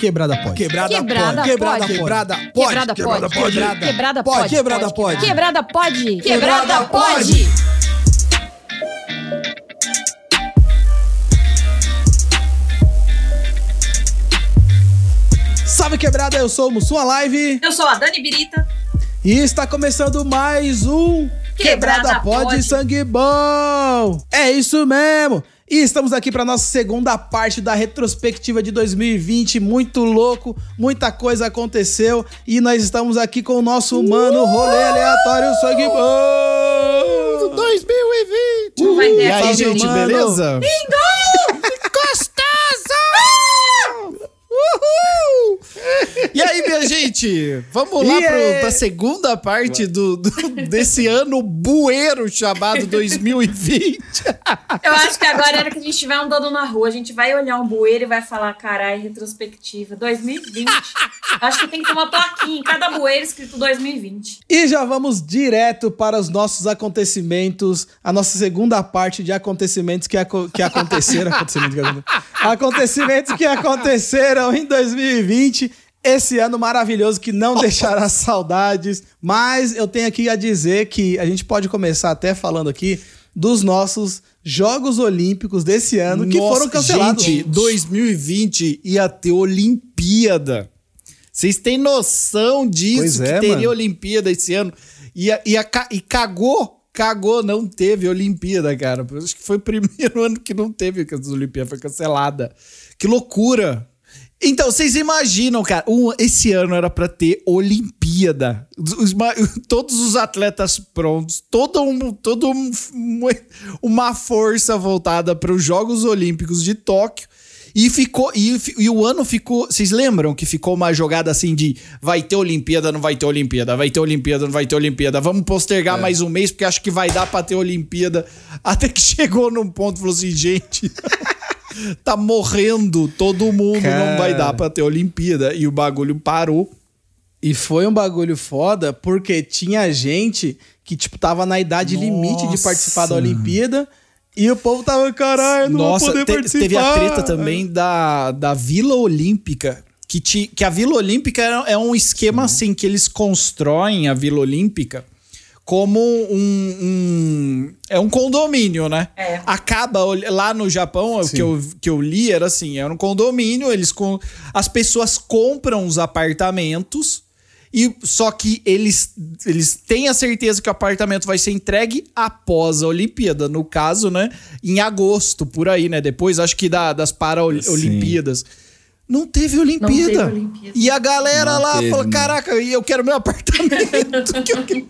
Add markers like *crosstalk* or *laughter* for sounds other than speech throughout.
Quebrada pode. Quebrada, Quebrada pode. Quebrada pode. Quebrada pode. Quebrada Quebrada pode. pode. Quebrada Pode. pode. Quebrada pode. Quebrada pode. Quebrada pode. Salve quebrada, eu sou o Mussum Live Eu sou a Dani Birita. e está começando mais um Quebrada Pode Pode. Sangue Bom. É isso mesmo. E estamos aqui para nossa segunda parte da retrospectiva de 2020, muito louco, muita coisa aconteceu e nós estamos aqui com o nosso mano rolê aleatório Sangue Bom. 2020! Vai E ter aí, gente, mano. beleza? *laughs* Uhul! E aí, minha gente? Vamos lá E pro, aí? pra segunda parte do, do- desse ano bueiro chamado 2020. Eu acho que agora era que a gente estiver andando na rua, a gente vai olhar um bueiro e vai falar, carai, retrospectiva, 2020. Eu acho que tem que ter uma plaquinha em cada bueiro escrito 2020. E já vamos direto para os nossos acontecimentos, a nossa segunda parte de acontecimentos que, aco- que aconteceram. acontecimentos, que aconte- acontecimentos que aconteceram em 2020. Esse ano maravilhoso que não *laughs* deixará saudades. Mas eu tenho aqui a dizer que a gente pode começar até falando aqui dos nossos Jogos Olímpicos desse ano que Nossa, foram cancelados. Gente, 2020 ia ter Olimpíada. Vocês têm noção disso? Pois que é, teria mano. Olimpíada esse ano? Ia, ca- e cagou, cagou, não teve Olimpíada, cara. Acho que foi o primeiro *laughs* ano que não teve que as Olimpíadas, foi cancelada. Que loucura! Então, vocês imaginam, cara, um- esse ano era pra ter Olimpíada. Os- os *laughs* todos os atletas prontos, todo um, todo um- uma força voltada para os Jogos Olímpicos de Tóquio. E ficou. E, e o ano ficou. Vocês lembram que ficou uma jogada assim de vai ter Olimpíada, não vai ter Olimpíada, vai ter Olimpíada, não vai ter Olimpíada. Vamos postergar mais um mês, porque acho que vai dar pra ter Olimpíada. Até que *laughs* chegou num ponto e falou assim, gente. *laughs* tá morrendo todo mundo, não vai Cara. dar pra ter Olimpíada. E o bagulho parou. E foi um bagulho foda porque tinha gente que, tipo, tava na idade limite de participar da Nossa. Olimpíada e o povo tava, caralho, não Nossa, vou poder te- participar. teve a treta também da, da Vila Olímpica. Que, que a Vila Olímpica é, é um esquema assim que eles constroem a Vila Olímpica como um, um- é um condomínio, né? É. Acaba lá no Japão, o que eu, que eu li era assim, era um condomínio, eles com as pessoas compram os apartamentos e só que eles eles têm a certeza que o apartamento vai ser entregue após a Olimpíada, no caso, né, em agosto por aí, né? Depois acho que da, das Paraolimpíadas. Não teve Olimpíada. Não teve Olimpíada. E a galera Não lá teve, fala: não. "Caraca, eu quero meu *laughs* apartamento". *laughs* que eu quero...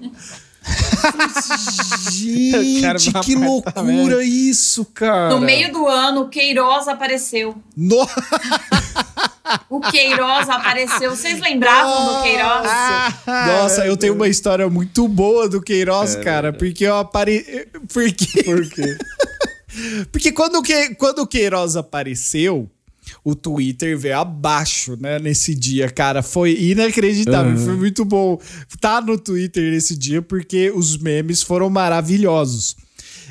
Gente, que loucura isso, cara. No meio do ano, o Queiroz apareceu. No... *laughs* O Queiroz apareceu. Vocês lembravam do Queiroz? Nossa, eu tenho uma história muito boa do Queiroz, cara, porque eu apare... Porque... Por quê? *laughs* Porque quando o, que... quando o Queiroz apareceu, o Twitter veio abaixo, né, nesse dia, cara. Foi inacreditável, foi muito bom. Tá no Twitter nesse dia porque os memes foram maravilhosos.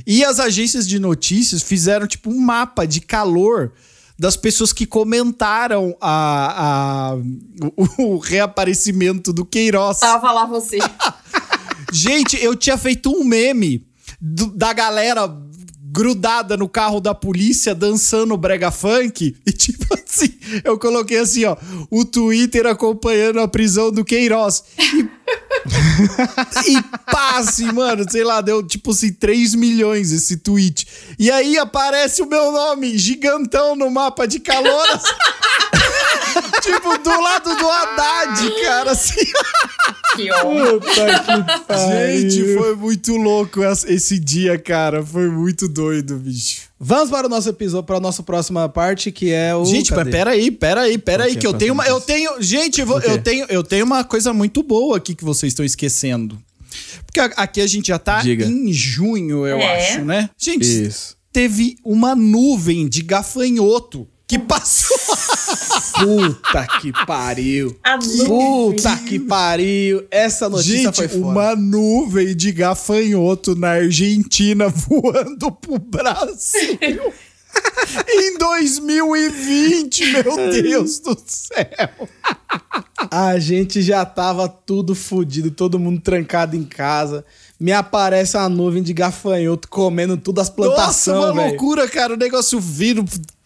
E as agências de notícias fizeram, tipo, um mapa de calor das pessoas que comentaram a, a- o, o reaparecimento do Queiroz. Tava lá você. *laughs* Gente, eu tinha feito um meme do- da galera grudada no carro da polícia dançando brega funk e tipo *laughs* assim, eu coloquei assim, ó, o Twitter acompanhando a prisão do Queiroz. E, *laughs* e passe, mano, sei lá, deu tipo assim 3 milhões esse tweet. E aí aparece o meu nome gigantão no mapa de calor. *laughs* tipo, do lado do Haddad, cara, assim. Que. Puta que *laughs* pariu. Gente, foi muito louco esse dia, cara. Foi muito doido, bicho. Vamos para o nosso episódio, para a nossa próxima parte, que é o. Gente, mas cadê? peraí, peraí, peraí, Ok, que eu tenho uma. Eu coisa. tenho. Gente, eu, vou- O quê? eu tenho, eu tenho uma coisa muito boa aqui que vocês estão esquecendo. Porque aqui a gente já tá Diga. em junho, eu É. acho, né? Gente, Isso. teve uma nuvem de gafanhoto que passou. Puta que pariu. Puta que pariu. Essa notícia Gente, foi foda. uma nuvem de gafanhoto na Argentina *laughs* voando pro Brasil. *laughs* *laughs* em 2020, meu Deus do céu. A gente já tava tudo fudido, todo mundo trancado em casa. Me aparece uma nuvem de gafanhoto comendo tudo as Nossa, plantações, uma velho. loucura, cara. O negócio vindo.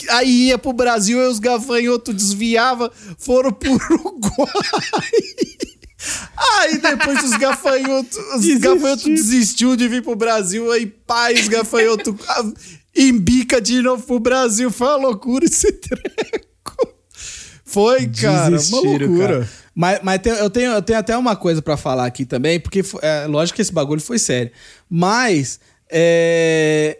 Aí ia pro Brasil, aí os gafanhotos desviava, foram pro Uruguai. Aí depois os gafanhotos, os gafanhotos desistiu de vir pro Brasil, aí pai, os gafanhotos embica de novo pro Brasil. Foi uma loucura esse *laughs* treco. Foi, cara, uma loucura. cara. Mas, mas tem- eu, tenho, eu tenho até uma coisa pra falar aqui também, porque é, lógico que esse bagulho foi sério. Mas é,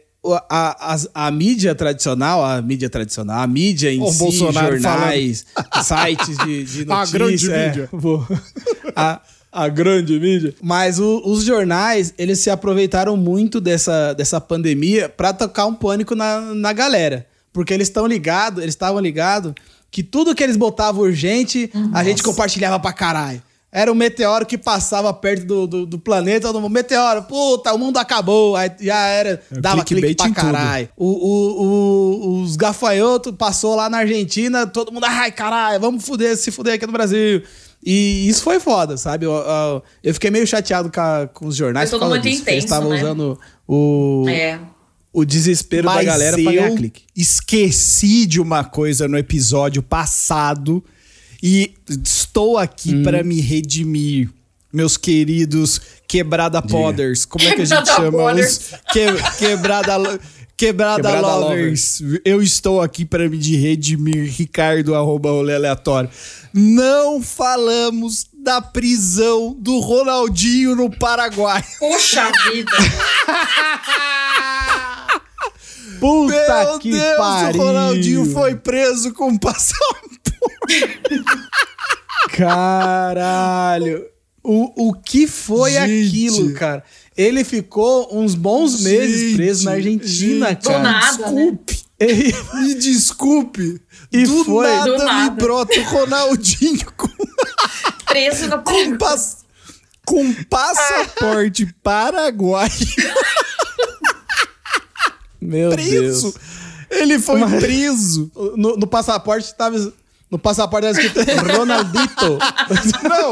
a, as- a mídia tradicional, a mídia tradicional, a mídia em o si, Bolsonaro jornais, sites de, de *laughs* A notícias. grande é, mídia. vou- *laughs* a, a grande mídia. Mas o- os jornais, eles se aproveitaram muito dessa, dessa pandemia pra tocar um pânico na, na galera. Porque eles estão ligados, eles estavam ligados que tudo que eles botavam urgente, a gente compartilhava pra caralho. Era um meteoro que passava perto do, do, do planeta, todo mundo, meteoro, puta, o mundo acabou. Aí já era, É, dava clique pra em tudo. caralho. O, o, o- os gafanhotos passou lá na Argentina, todo mundo, ai, caralho, vamos fuder, se fuder aqui no Brasil. E isso foi foda, sabe? Eu, eu, eu fiquei meio chateado com, a- com os jornais Foi tudo muito disso, porque eles intenso, estavam né? usando o, É. o desespero da galera pra ganhar eu clique. esqueci de uma coisa no episódio passado e estou aqui para me redimir. Meus queridos quebrada podders, como é que a gente Quebrada chama os que- quebrada quebrada, Quebrada lovers. Eu estou aqui para me de redimir Ricardo arroba rolê aleatório. Não falamos da prisão do Ronaldinho no Paraguai. *laughs* Puxa vida. Puta Meu que Deus, pariu! o Ronaldinho foi preso com passaporte. Caralho! O, o que foi Gente. aquilo, cara? Ele ficou uns bons meses Gente, preso na Argentina, gente, cara. Do nada, né? Desculpe, Ele- me desculpe. E do, foi. nada Do me nada. brota o Ronaldinho com, *laughs* Preso no com, pas- com passaporte *laughs* paraguaio Meu preso. Deus. Ele foi Mas- preso. No, no passaporte tava. No passaporte tava escrito *laughs* Ronaldito. Não,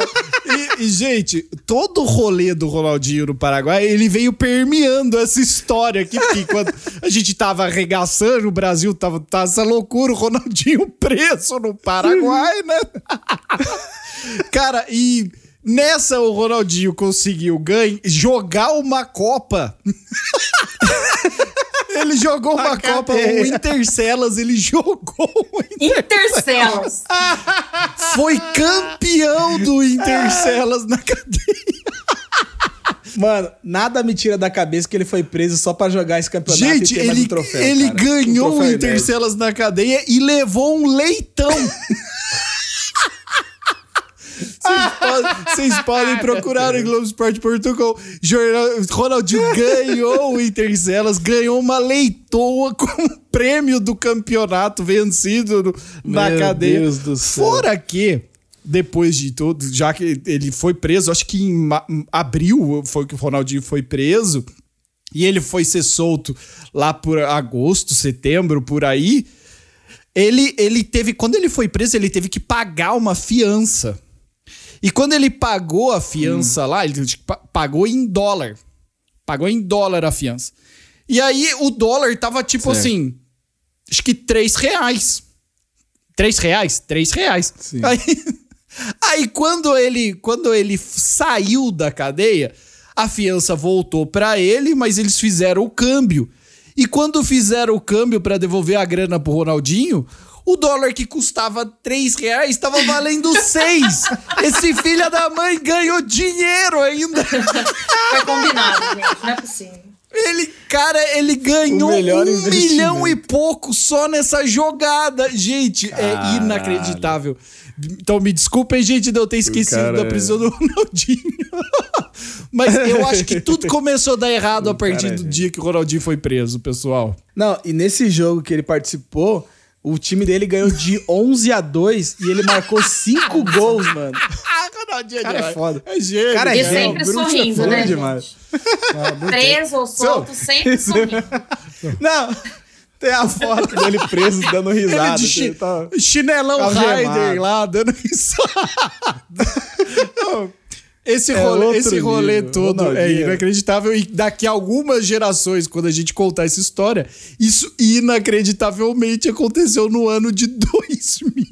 e, e, gente, todo o rolê do Ronaldinho no Paraguai, ele veio permeando essa história aqui, porque quando a gente tava arregaçando, o Brasil tava, tava essa loucura, o Ronaldinho preso no Paraguai, né? *laughs* Cara, e nessa o Ronaldinho conseguiu ganhar, jogar uma Copa. *laughs* Ele jogou uma Na Copa, cadeia. o Intercelas, ele jogou o Intercelas. *laughs* foi campeão do Intercelas na cadeia. Mano, nada me tira da cabeça que ele foi preso só pra jogar esse campeonato Gente, e ter mais ele, um troféu. ele cara. ganhou Um o Intercelas na cadeia e levou um leitão. *laughs* Vocês *laughs* podem, podem procurar em Globoesporte.com. Jornal- Ronaldinho *laughs* ganhou o Intercelas, ganhou uma leitoa com o prêmio do campeonato vencido no- na Meu cadeia. Deus do céu. Fora que, depois de tudo, já que ele foi preso, acho que em abril foi que o Ronaldinho foi preso. E ele foi ser solto lá por agosto, setembro, por aí. Ele, ele teve. Quando ele foi preso, ele teve que pagar uma fiança. E quando ele pagou a fiança lá, ele pa- pagou em dólar. Pagou em dólar a fiança. E aí o dólar tava tipo Certo. assim. Acho que três reais. Três reais? Três reais. Sim. Aí, *laughs* aí quando ele quando ele saiu da cadeia, a fiança voltou pra ele, mas eles fizeram o câmbio. E quando fizeram o câmbio pra devolver a grana pro Ronaldinho, o dólar que custava três reais estava valendo seis. *laughs* Esse filho da mãe ganhou dinheiro ainda. Foi combinado, gente. Não é possível. Ele, cara, ele ganhou O um milhão e pouco só nessa jogada. Gente, é Caralho. inacreditável. Então me desculpem, gente, de eu ter esquecido cara da é- prisão do Ronaldinho. *laughs* Mas eu acho que tudo começou a dar errado a partir cara é do gente. dia que o Ronaldinho foi preso, pessoal. Não, e nesse jogo que ele participou, o time dele ganhou de *laughs* 11 a 2 e ele marcou 5 *laughs* gols, mano. Ah, Ronaldinho Cara, é demais. foda. É gênio. Cara, E é né? gênio. sempre Bruno é sorrindo, foda né, demais. gente? Preso ou solto, sempre sorrindo. Não, Tem a foto dele preso dando risada. Ele de chi- tá- Chinelão. Raider lá, dando risada. Não, Esse É rolê, esse rolê nível. todo é inacreditável. E daqui a algumas gerações, quando a gente contar essa história, isso inacreditavelmente aconteceu no ano de *laughs*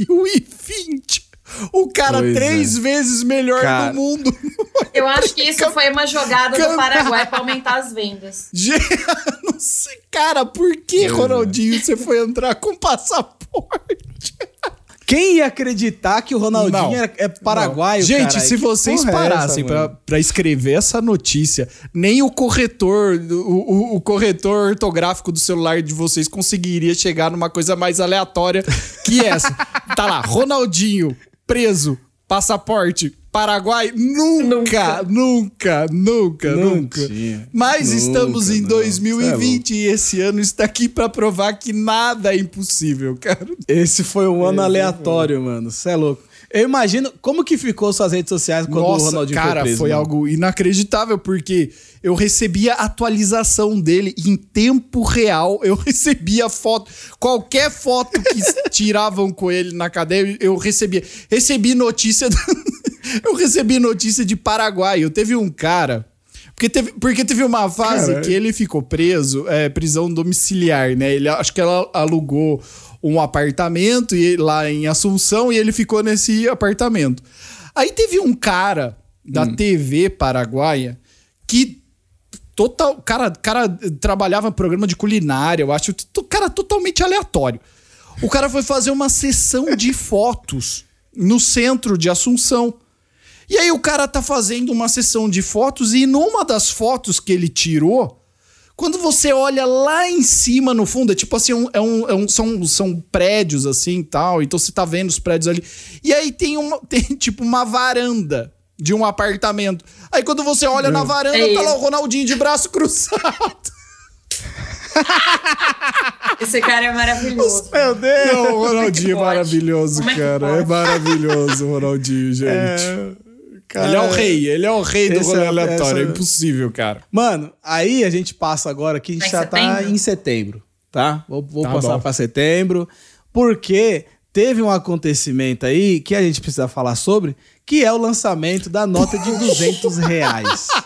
2020. O cara Pois três é. vezes melhor Cara. do mundo. *laughs* Eu acho que isso foi uma jogada do Paraguai pra aumentar as vendas. *laughs* Gente, não sei, cara, por que, é. Ronaldinho, você foi entrar com passaporte? Quem ia acreditar que o Ronaldinho Não. é, é paraguaio, Gente, cara? se vocês é essa, parassem pra, mano? pra escrever essa notícia, nem o corretor, o, o- o corretor ortográfico do celular de vocês conseguiria chegar numa coisa mais aleatória que essa. *laughs* tá lá, Ronaldinho, preso, passaporte, Paraguai, nunca, nunca, nunca, nunca. tinha. Mas Nunca, estamos em não. 2020 e esse ano está aqui pra provar que nada é impossível, cara. Esse foi um ano aleatório, mano. Você é louco. Eu imagino como que ficou suas redes sociais quando o Nossa, Ronaldinho cara, foi preso. foi mano? algo inacreditável, porque eu recebia atualização dele em tempo real. Eu *laughs* recebia foto, qualquer foto que *laughs* tiravam com ele na cadeia, eu recebia. Recebi notícia. do- eu recebi notícia de Paraguai. Eu teve um cara. Porque teve, porque teve uma fase Caralho. que ele ficou preso, é, prisão domiciliar, né? Ele acho que ela alugou um apartamento e, lá em Assunção e ele ficou nesse apartamento. Aí teve um cara da Hum. TV paraguaia que total, cara, cara trabalhava programa de culinária, eu acho, cara totalmente aleatório. O cara foi fazer uma sessão de *laughs* fotos no centro de Assunção. E aí o cara tá fazendo uma sessão de fotos e numa das fotos que ele tirou, quando você olha lá em cima no fundo, é tipo assim, é um, é um- são, são prédios assim e tal, então você tá vendo os prédios ali. E aí tem, uma, *laughs* tem tipo uma varanda de um apartamento. Aí quando você olha na varanda, É tá lá o Ronaldinho de braço *laughs* cruzado. Esse cara é maravilhoso. *laughs* Meu Deus! Não, o Ronaldinho é é maravilhoso, é cara. É maravilhoso o Ronaldinho, gente. Cara, ele é o rei, ele é o rei do rolê é- aleatório. essa- É impossível, cara. Mano, aí a gente passa agora que a gente Tá em já tá setembro? em setembro, tá? Vou, vou Tá passar pra setembro, porque teve um acontecimento aí que a gente precisa falar sobre, que é o lançamento da nota de 200 reais. *laughs*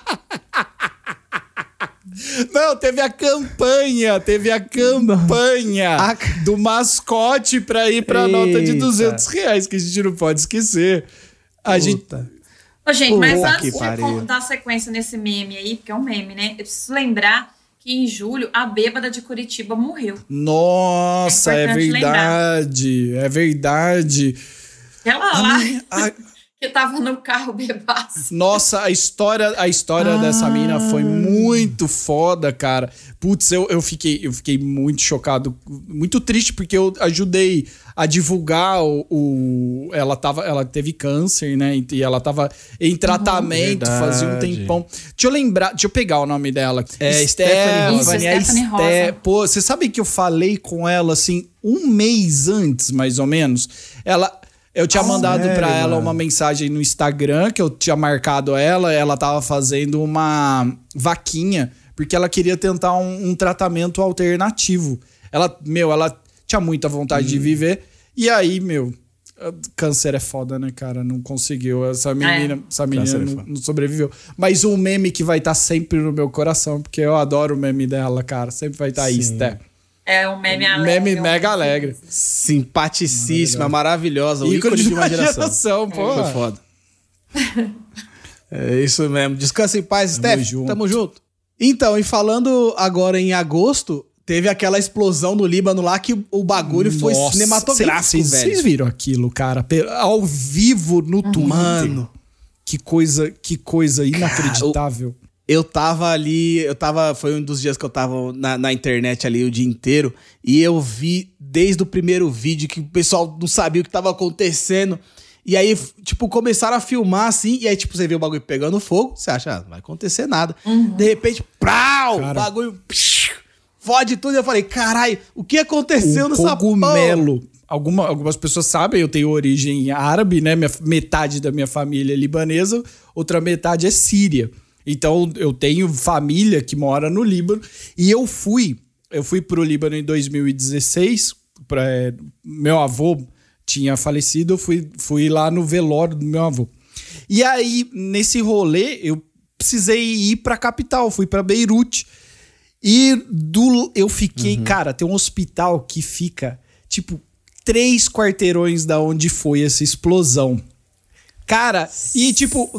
Não, teve a campanha, teve a campanha A- do mascote pra ir pra nota de Eita. 200 reais, que a gente não pode esquecer. A gente. Ô, gente, mas Puta antes de dar sequência nesse meme aí, porque é um meme, né? Eu preciso lembrar que em julho a bêbada de Curitiba morreu. Nossa, É é, importante verdade. É verdade. Ela A lá, minha- a- que tava no carro bebaço. Nossa, a história, a história dessa mina foi muito foda, cara. Putz, eu, eu, fiquei, eu fiquei muito chocado, muito triste, porque eu ajudei a divulgar o. o- ela, tava, ela teve câncer, né? E ela tava em tratamento fazia um tempão. Deixa eu lembrar, deixa eu pegar o nome dela. É Stephanie Rosa. Isso, a Stephanie Ste- Rosa. Pô, você sabe que eu falei com ela assim um mês antes, mais ou menos? Ela. Eu tinha mandado sério, pra ela mano? uma mensagem no Instagram que eu tinha marcado ela, ela tava fazendo uma vaquinha, porque ela queria tentar um, um tratamento alternativo. Ela, meu, ela tinha muita vontade Hum. de viver. E aí, meu, câncer é foda, né, cara? Não conseguiu. Essa menina, essa menina é não, não sobreviveu. Mas um meme que vai estar sempre no meu coração, porque eu adoro o meme dela, cara. Sempre vai estar aí, Sim. Sté. É um meme alegre. Meme mega alegre. Simpaticíssima, maravilhosa, o Ícone ícone de uma geração. geração, pô. Foi foda. *laughs* É isso mesmo. Descansa em paz, Steph. junto. Tamo junto. Então, e falando agora em agosto, teve aquela explosão no Líbano lá que o bagulho foi Nossa, cinematográfico, Vocês velho. vocês viram aquilo, cara? Ao vivo no Twitter. Mano. Que coisa, que coisa inacreditável. Eu tava ali, eu tava. Foi um dos dias que eu tava na, na internet ali o dia inteiro. E eu vi desde o primeiro vídeo que o pessoal não sabia o que tava acontecendo. E aí, tipo, começaram a filmar assim. E aí, tipo, você vê o bagulho pegando fogo. Você acha, ah, não vai acontecer nada. De repente, prau! O Cara. bagulho. psh, fode tudo. E eu falei, caralho, o que aconteceu o nessa porra? cogumelo. Alguma, algumas pessoas sabem, eu tenho origem árabe, né? Minha, metade da minha família é libanesa, outra metade é síria. Então eu tenho família que mora no Líbano e eu fui eu fui pro Líbano em 2016. Pra, é, meu avô tinha falecido, eu fui, fui lá no velório do meu avô. E aí, nesse rolê, eu precisei ir pra capital, fui pra Beirute. E do, eu fiquei, cara, tem um hospital que fica, tipo, três quarteirões da onde foi essa explosão. Cara, e tipo,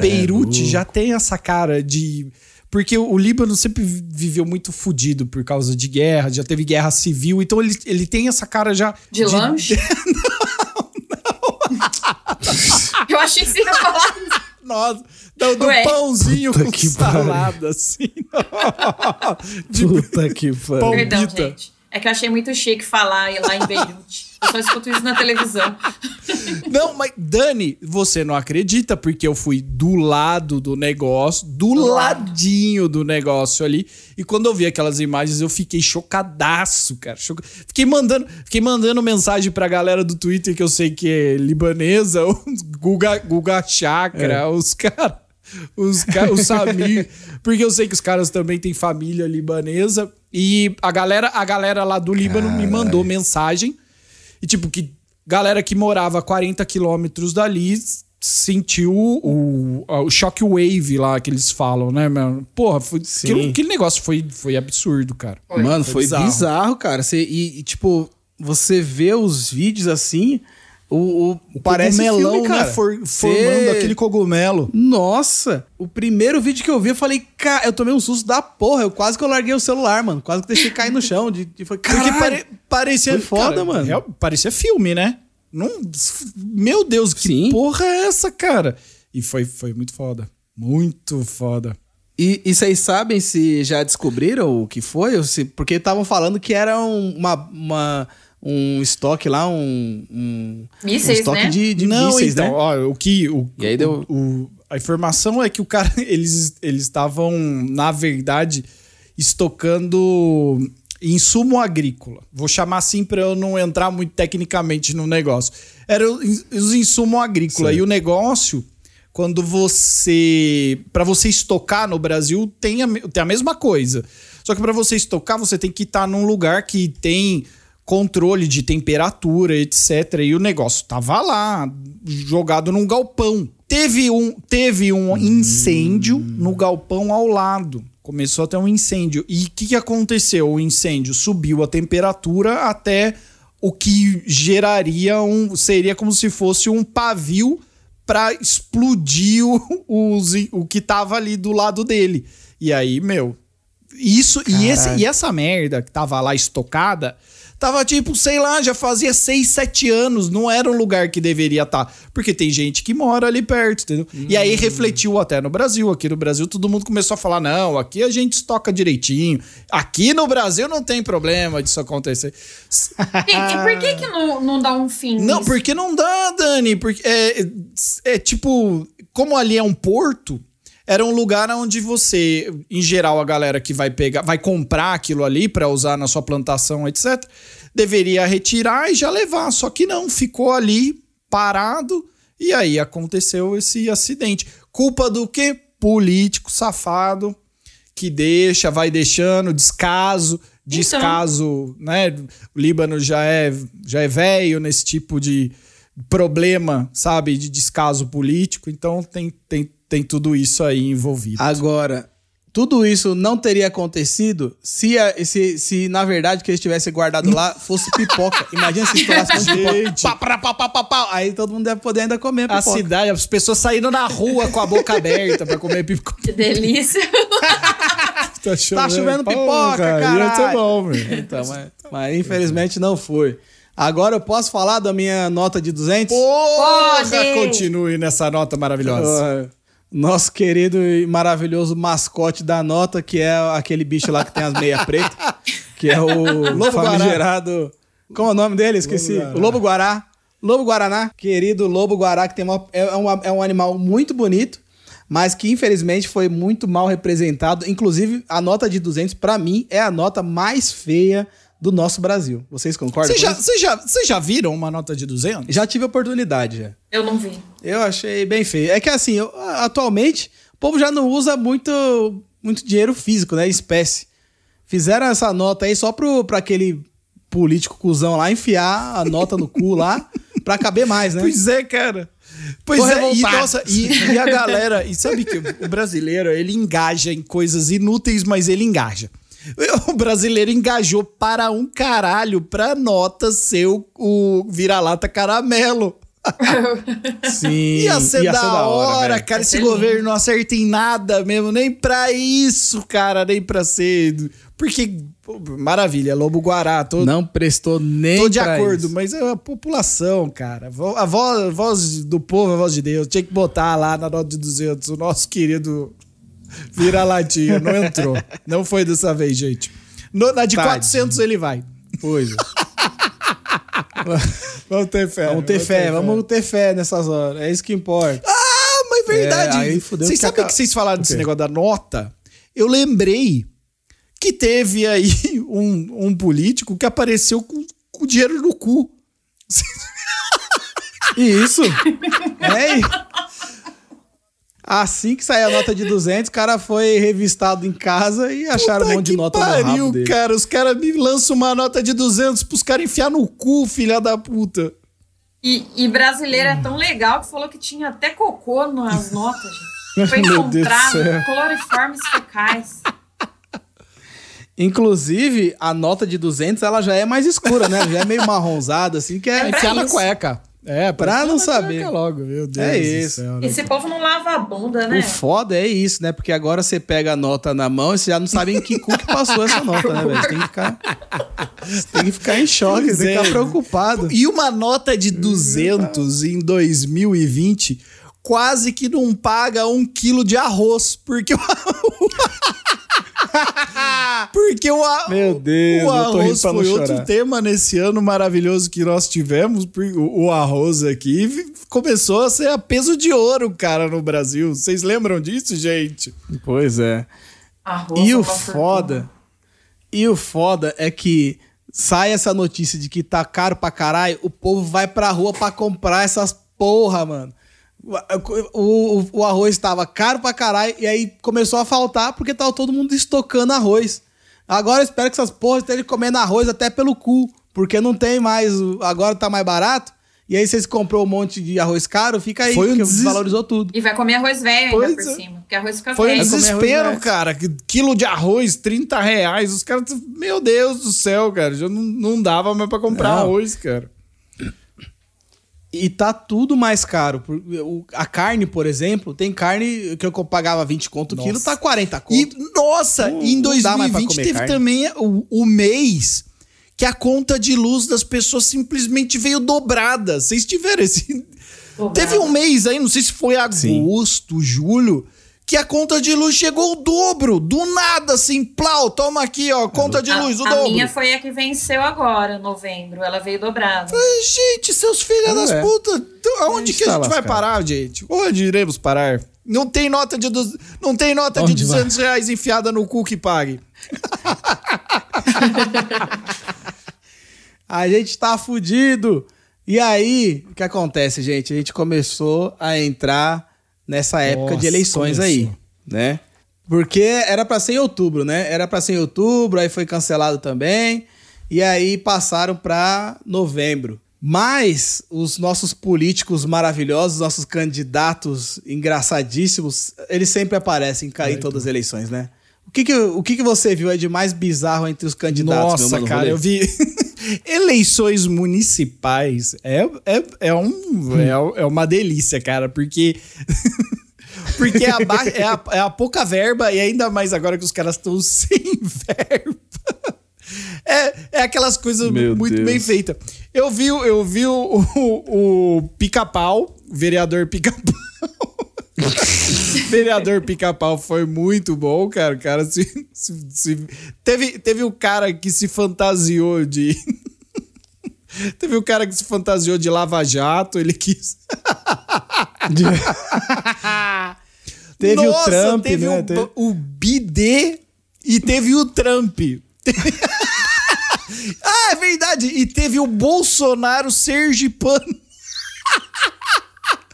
Beirute já tem essa cara de. Porque o Líbano sempre vi- viveu muito fudido por causa de guerra, já teve guerra civil, então ele, ele tem essa cara já. De lanche? *laughs* Eu achei que você ia falar. Nossa, do, do Ué. pãozinho Puta com que salada, assim. *laughs* de Puta que pariu. Pão Perdão, gente. É que eu achei muito chique falar lá em Beirute. Eu só escuto isso na televisão. Não, mas Dani, você não acredita, porque eu fui do lado do negócio, do, Do lado. ladinho do negócio ali. E quando eu vi aquelas imagens, eu fiquei chocadaço, cara. Choca- Fiquei mandando, fiquei mandando mensagem pra galera do Twitter que eu sei que é libanesa, *laughs* os Guga, Guga Chakra, os caras. Os, o Samir, porque eu sei que os caras também têm família libanesa. E a galera, a galera lá do Líbano me mandou mensagem. E tipo, que galera que morava a 40 quilômetros dali sentiu o, o shockwave lá que eles falam, né, mano? Porra, foi, Sim. aquele, aquele negócio foi, foi absurdo, cara. Mano, Foi foi bizarro. bizarro, cara. Você, e, e, tipo, você vê os vídeos assim, o, o, parece cogumelão, filme, cara. né? For- Cê- Formando aquele cogumelo. Nossa, o primeiro vídeo que eu vi, eu falei, cara, eu tomei um susto da porra. Eu quase que eu larguei o celular, mano. Quase que deixei cair no chão. De, de, foi, Porque pare- parecia. Foi foda, mano. real- parecia filme, né? Não, meu Deus, que Sim. porra é essa, cara? E foi, foi muito foda. Muito foda. E, e vocês sabem se já descobriram o que foi? Ou se, porque estavam falando que era um, uma, uma- um estoque lá, um, um, Mísseis, um estoque né? de, de não, mísseis, então, né? ó, o que. O, E aí deu- o- o- a informação é que o cara, *laughs* eles eles estavam, na verdade, estocando insumo agrícola. Vou chamar assim para eu não entrar muito tecnicamente no negócio. Era o- os insumos agrícola. E o negócio, quando você. para você estocar no Brasil, tem a, tem a mesma coisa. Só que para você estocar, você tem que estar num lugar que tem controle de temperatura, etc. E o negócio tava lá, jogado num galpão. Teve um, teve um incêndio no galpão ao lado. Começou a ter um incêndio. E o que, que aconteceu? O incêndio subiu a temperatura até o que geraria um. Seria como se fosse um pavio para explodir o, os- o que tava ali do lado dele. E aí, meu, isso e, esse, e essa merda que tava lá estocada, tava tipo, sei lá, já fazia 6, 7 anos, não era um lugar que deveria estar. Porque tem gente que mora ali perto, entendeu? E aí refletiu até no Brasil. Aqui no Brasil todo mundo começou a falar: não, aqui a gente estoca direitinho. Aqui no Brasil não tem problema disso acontecer. E, e por que que não, não dá um fim Não, nisso? porque não dá, Dani. Porque é, é tipo, como ali é um porto, era um lugar onde você, em geral, a galera que vai pegar, vai comprar aquilo ali para usar na sua plantação, etc., deveria retirar e já levar. Só que não, ficou ali parado e aí aconteceu esse acidente. Culpa do quê? Político safado que deixa, vai deixando, descaso, descaso, né? O Líbano já é, já é velho nesse tipo de problema, sabe, de descaso político, então tem, tem, tem tudo isso aí envolvido. Agora, tudo isso não teria acontecido se, a- se, se na verdade, que eles tivessem guardado lá fosse pipoca. *laughs* Imagina se estourasse com pipoca. Gente. Pá, pá, pá, pá, pá, pá. Aí todo mundo deve poder ainda comer A pipoca. cidade, as pessoas saindo na rua com a boca aberta pra comer pipoca. Que delícia. *laughs* Tá chovendo pipoca, Ia ser caralho. bom, velho. Então, mas, mas infelizmente não foi. Agora eu posso falar da minha nota de 200? Porra, Pode. continue nessa nota maravilhosa. Ah, Nosso querido e maravilhoso mascote da nota, que é aquele bicho lá que tem as meias pretas, que é o Lobo famigerado. Como é o nome dele? Esqueci. Lobo o Lobo Guará. Lobo Guaraná. Querido Lobo Guará, que tem uma, é, uma- é um animal muito bonito, mas que infelizmente foi muito mal representado. Inclusive, a nota de 200, pra mim, é a nota mais feia do nosso Brasil. Vocês concordam? Vocês já, já, já viram uma nota de 200? já tive oportunidade, já. Eu não vi. Eu achei bem feio. É que assim, eu- atualmente, o povo já não usa muito, muito dinheiro físico, né? Espécie. Fizeram essa nota aí só pro, pra aquele político cuzão lá enfiar a nota no cu lá *laughs* pra caber mais, né? Pois é, cara. Pois Tô é, e, nossa, e, e a galera, e sabe que o brasileiro, ele engaja em coisas inúteis, mas ele engaja. *laughs* O brasileiro engajou para um caralho pra nota ser o, o vira-lata caramelo. *laughs* Sim. Ia ser, da, hora, velho. cara. Ia Esse ser governo não acerta em nada mesmo, nem pra isso, cara, nem pra ser. Porque, pô, maravilha, Lobo Guará, tô, Não prestou nem tô de pra acordo, isso. mas é a população, cara. A voz, a voz do povo, a voz de Deus. Tinha que botar lá na nota de 200 o nosso querido vira-latinha. Não entrou. não foi dessa vez, gente. No- na de Tadinho. 400 ele vai. Pois é. *laughs* Vamos ter fé. Vamos ter fé, vamos ter fé nessas horas. É isso que importa. Ah, mas verdade. É, aí fudeu Vocês que sabem que vocês falaram desse negócio da nota? Eu lembrei que teve aí *laughs* um, um político que apareceu com, com dinheiro no cu. E isso? *laughs* é. Assim que saiu a nota de 200, o cara foi revistado em casa e acharam Puta um monte de nota no pariu, rabo dele. cara. Os caras me lançam uma nota de 200 pros caras enfiar no cu, filha da puta. E, e brasileiro é tão legal que falou que tinha até cocô nas *laughs* notas, gente. *laughs* Foi Meu Deus do encontrado céu. cloriformes fecais. Inclusive, a nota de 200, ela já é mais escura, né? Já é meio marronzada, assim, que é... Enfiar na cueca. É, Pra não saber. Logo, meu Deus É do isso. céu, né? Esse povo não lava a bunda, né? O foda é isso, né? Porque agora você pega a nota na mão e você já não sabe em que cu que passou essa *laughs* nota, né, velho? Você tem que ficar... tem que ficar em choque, você tem que ficar é. preocupado. E uma nota de 200 em 2020 quase que não paga um quilo de arroz, porque o, *laughs* *laughs* porque o, a- Meu Deus, o arroz foi outro chorar. tema nesse ano maravilhoso que nós tivemos. O, o arroz aqui começou a ser a peso de ouro, cara, no Brasil. Vocês lembram disso, gente? Pois é. Arroz E é o foda, fortuna. e o foda é que sai essa notícia de que tá caro pra caralho, o povo vai pra rua pra comprar essas porra, mano. O, o, o arroz tava caro pra caralho e aí começou a faltar porque tava todo mundo estocando arroz. Agora eu espero que essas porras estejam comendo arroz até pelo cu, porque não tem mais, agora tá mais barato. E aí vocês comprou um monte de arroz caro, fica aí, Foi um porque des- valorizou tudo. E vai comer arroz velho ainda Pois por é. cima. Porque arroz fica Foi um velho. comer arroz desespero, cara. Que- Quilo de arroz, 30 reais. Os caras, meu Deus do céu, cara. Já não, não dava mais pra comprar Não. arroz, cara. E tá tudo mais caro. A carne, por exemplo, tem carne que eu pagava 20 conto o quilo, tá 40 conto. E, nossa, Não- em não dá mais pra 2020 comer teve carne. também o, o mês que a conta de luz das pessoas simplesmente veio dobrada. Vocês tiveram esse. Dobrada. Teve um mês aí, não sei se foi agosto, julho, que a conta de luz chegou o dobro. Do nada, assim, plau, toma aqui, ó, conta de A- luz, o a, dobro. minha foi a que venceu agora, novembro. Ela veio dobrada. Ai, Gente, seus filhos das é. putas, então, aonde A gente que a tá gente vai parar, gente? Onde iremos parar? Não tem nota de, du- não tem nota de Onde vai? 200 reais enfiada no cu que pague. *laughs* A gente tá fudido. E aí, o que acontece, gente? A gente começou a entrar nessa época Nossa, de eleições aí, né? Porque era pra ser em outubro, né? Era pra ser em outubro, aí foi cancelado também. E aí passaram pra novembro. Mas os nossos políticos maravilhosos, nossos candidatos engraçadíssimos, eles sempre aparecem em, em todas as eleições, né? O que que, o que que você viu aí de mais bizarro entre os candidatos, Nossa, cara, eu vi. *laughs* Eleições municipais é, é, é, um, é, é uma delícia, cara, porque. *laughs* porque é a, é, a, é a pouca verba e ainda mais agora que os caras estão *laughs* sem verba. É, é aquelas coisas Meu muito Deus. bem feitas. Eu vi, o- eu vi o, o, o pica-pau, vereador pica-pau. *laughs* *laughs* Vereador Pica-Pau foi muito bom, cara. O cara se, se- se- Teve, teve o cara que se fantasiou de. *laughs* teve o cara que se fantasiou de Lava-Jato, ele quis. *laughs* Teve Nossa, o Trump, teve né? o, Teve- o BD e teve o Trump. ah, é verdade. E teve o Bolsonaro Sergipano.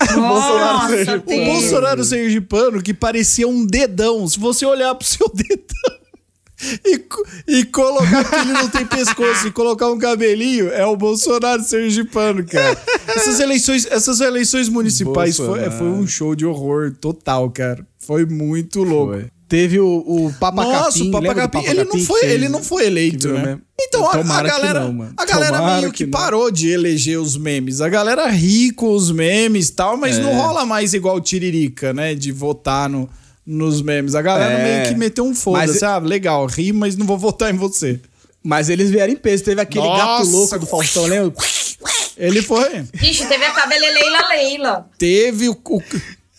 *laughs* Nossa, seja- O. Bolsonaro Sergipano que parecia um dedão. Se você olhar pro seu *laughs* dedão, E, e colocar que ele não tem pescoço e colocar um cabelinho é o Bolsonaro sergipano, cara. Essas eleições, essas eleições municipais foi, Bolsonaro. foi um show de horror total, cara. Foi muito louco. Foi. Teve o, o Papa Nossa, Capim, o Papa Capim, Papa ele Capim não foi, fez- ele não foi eleito, né? meme? Então a, a galera, não, mano. a galera Tomara meio que, que parou de eleger os memes. A galera ri com os memes e tal, mas É. não rola mais igual Tiririca, né? De votar no, nos memes. A galera É. meio que meteu um foda-se. Mas- Ah, legal, ri, mas não vou votar em você. Mas eles vieram em peso. Teve aquele gato Nossa. louco do Faustão, lembra? Ele foi. Ixi, teve a cabeleleila Leila. Teve o, o-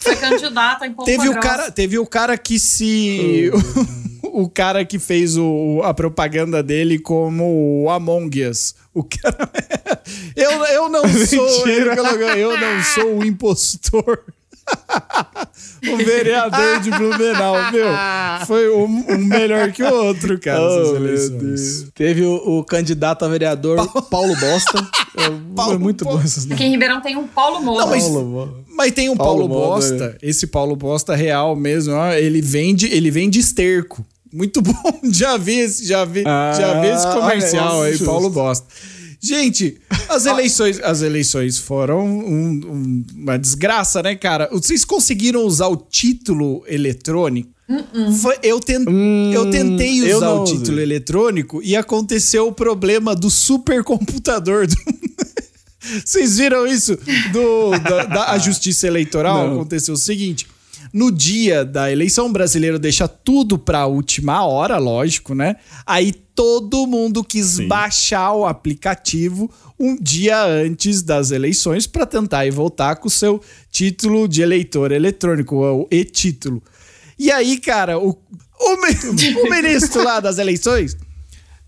Foi candidata em Ponta teve o cara, teve o cara que se *laughs* o cara que fez o, a propaganda dele como o Among Us. O cara *laughs* Eu, eu não *laughs* sou, eu não sou o impostor. o vereador de Blumenau, viu? Foi um, um melhor que o outro, cara. Oh, meu. Teve o, o candidato a vereador Paulo Bosta. É, Paulo é muito bom Bosta. esses. Aqui em Ribeirão tem um Paulo Moura. Não, mas- Paulo Bosta. Mas tem um Paulo, Paulo Bosta, esse Paulo Bosta real mesmo, ó, ele vende, ele vende esterco. Muito *laughs* bom, já vi esse, já vi, Ah, já vi esse comercial olha, aí, justo. Paulo Bosta. Gente, as *laughs* eleições, as eleições foram um- um- uma desgraça, né, cara? Vocês conseguiram usar o título eletrônico? Eu, ten- eu tentei Hum, eu usar não o usei. título eletrônico e aconteceu o problema do supercomputador do vocês viram isso? Do, *laughs* da, da- a justiça eleitoral Não. aconteceu o seguinte. No dia da eleição, o brasileiro deixa tudo pra última hora, lógico, né? Aí todo mundo quis baixar o aplicativo um dia antes das eleições pra tentar ir votar com o seu título de eleitor eletrônico, o e-título. E aí, cara, o, o, *laughs* o ministro lá das eleições,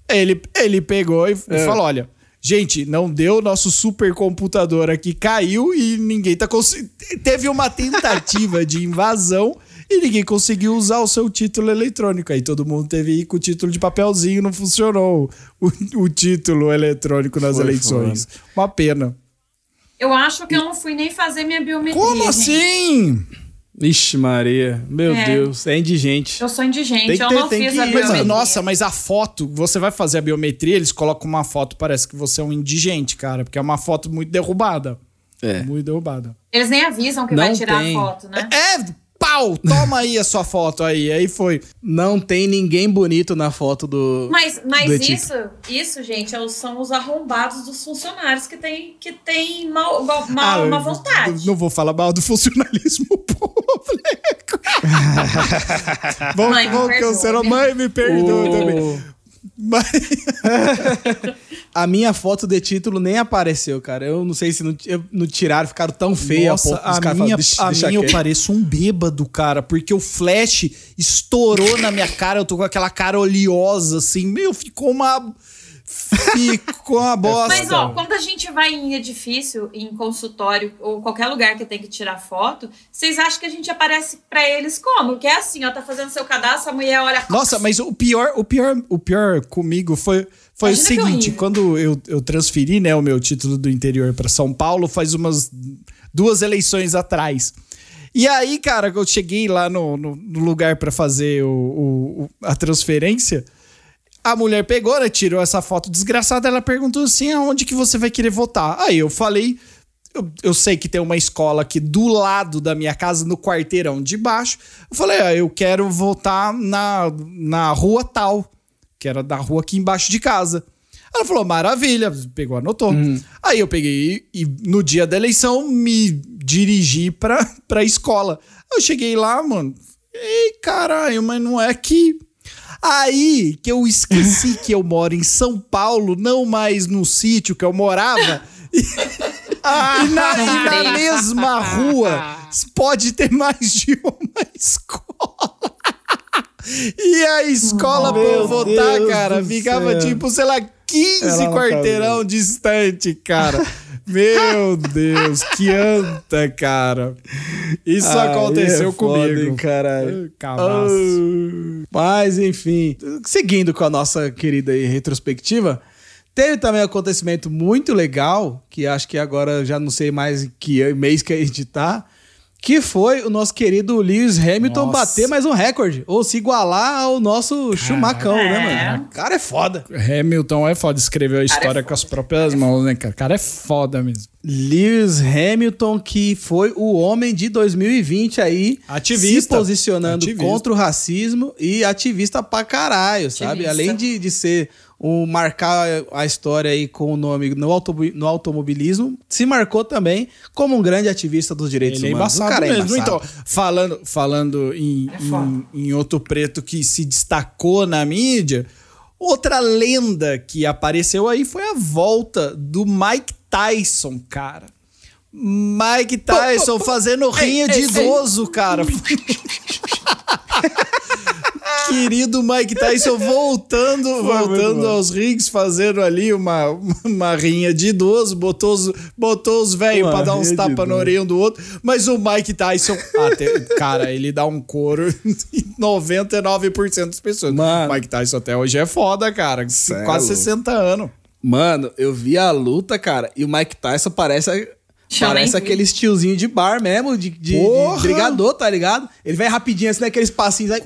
ele, ele pegou e É. falou: olha, gente, não deu, nosso supercomputador aqui caiu e ninguém tá conseguindo. Teve uma tentativa de invasão e ninguém conseguiu usar o seu título eletrônico. Aí todo mundo teve que ir com o título de papelzinho, não funcionou o, o título eletrônico nas Foi eleições. Uma pena. Eu acho que eu não fui nem fazer minha biometria. Como gente. Ixi, Maria. Meu É. Deus. É indigente. Eu sou indigente, Tem que eu ter- não tem fiz que- a Mas, Mas, biometria. nossa, mas a foto, você vai fazer a biometria, eles colocam uma foto, parece que você é um indigente, cara, porque é uma foto muito derrubada. É. Muito derrubada. Eles nem avisam que Não vai tirar tem. a foto, né? É, pau, toma aí a sua foto aí. Aí foi. Não tem ninguém bonito na foto do. Mas, mas do isso, isso, gente, é são os arrombados dos funcionários que tem, que tem mal, mal, mal- Ah, má eu vontade. Não vou falar mal do funcionalismo *laughs* público. *laughs* vamos Mãe, me cancelar. Mãe, me perdoe O- também. Mas, *laughs* A minha foto de título nem apareceu, cara. Eu não sei se não, eu- não tiraram, ficaram tão feia nossa, a a minha, a minha eu pareço um bêbado, cara, porque o flash estourou na minha cara, eu tô com aquela cara oleosa, assim, meu, ficou uma... Ficou uma bosta. Mas, ó, quando a gente vai em edifício, em consultório ou qualquer lugar que tem que tirar foto, vocês acham que a gente aparece pra eles como? Que é assim, ó, tá fazendo seu cadastro, a mulher olha. Nossa, mas o pior, o pior, o pior comigo foi, foi o Imagina que seguinte, quando eu, eu transferi, né, o meu título do interior pra São Paulo, faz umas duas eleições atrás. E aí, cara, eu cheguei lá no, no, no lugar pra fazer o, o- o- a transferência, a mulher pegou, né, tirou essa foto desgraçada, ela perguntou assim, aonde que você vai querer votar? Aí eu falei, eu, eu sei que tem uma escola aqui do lado da minha casa, no quarteirão de baixo. Eu falei, ah, eu quero votar na, na rua tal, que era da rua aqui embaixo de casa. Ela falou, maravilha, pegou, anotou. Aí eu peguei e no dia da eleição me dirigi pra, pra escola. Eu cheguei lá, mano, ei, caralho, mas não é aqui. Aí que eu esqueci *laughs* que eu moro em São Paulo, não mais no sítio que eu morava. E, *laughs* e na, e na mesma rua *laughs* pode ter mais de uma escola. E a escola Meu votar, Deus cara, ficava céu. tipo, sei lá, 15 Ela quarteirão distante, cara. *laughs* Meu Deus, que anta, cara. Isso Aí aconteceu é foda, comigo. hein, caralho. Ah, Mas, enfim, seguindo com a nossa querida retrospectiva, teve também um acontecimento muito legal, que acho que agora já não sei mais que mês que a gente tá, que foi o nosso querido Lewis Hamilton Nossa. bater mais um recorde, ou se igualar ao nosso Schumacão, né, É. mano? O cara é foda. Hamilton é foda, escreveu a história é com as próprias mãos, né, cara? O cara é foda mesmo. Lewis Hamilton, que foi o homem de 2020 aí, Ativista. se posicionando Ativista. contra o racismo e ativista pra caralho, sabe? Ativista. Além de, de ser um marcar a história aí com o nome no, automo- no automobilismo, se marcou também como um grande ativista dos direitos Ele é humanos. O embaçado cara é mesmo. embaçado. Então, falando, falando em, É em, em outro preto que se destacou na mídia, outra lenda que apareceu aí foi a volta do Mike Tyson, cara. Mike Tyson fazendo rinha de ei, ei. idoso, cara. *laughs* *laughs* Querido Mike Tyson voltando, voltando bom. aos rings, fazendo ali uma, uma rinha de idoso, botou os, botou os velhos pra dar uns tapas na orelha um do outro, mas o Mike Tyson, até- cara, ele dá um couro em 99% das pessoas. Mano. Mike Tyson até hoje é foda, cara, Cê é quase louco. 60 anos. Mano, eu vi a luta, cara, e o Mike Tyson parece, Parece nem vi. aquele tiozinho de bar mesmo, de, de, de brigador, tá ligado? Ele vai rapidinho assim, naqueles passinhos aí.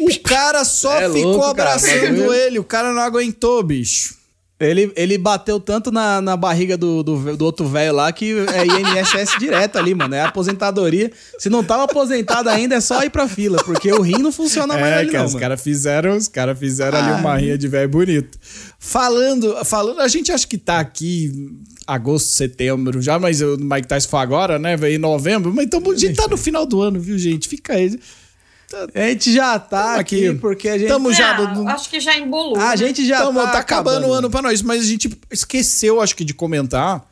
O cara só É ficou louco, cara. abraçando Bagulho. ele, o cara não aguentou, bicho. Ele, ele bateu tanto na, na barriga do, do, do outro velho lá que é INSS *laughs* direto ali, mano. É aposentadoria. Se não tava aposentado ainda, é só ir pra fila, porque o rim não funciona mais É, ali, cara, não, os caras fizeram, os cara fizeram ali Ah. uma rinha de velho bonito. Falando, falando, a gente acha que tá aqui agosto, setembro já, mas o Mike Tyson foi agora, né? Veio em novembro, mas então a gente tá no final do ano, viu, gente? Fica aí. A gente já tá aqui, aqui. porque a gente... Tamo já Ah, no- Acho que já embolou. A né? gente já Tamo- tá, tá, acabando o acabando. ano pra nós, mas a gente esqueceu, acho que, de comentar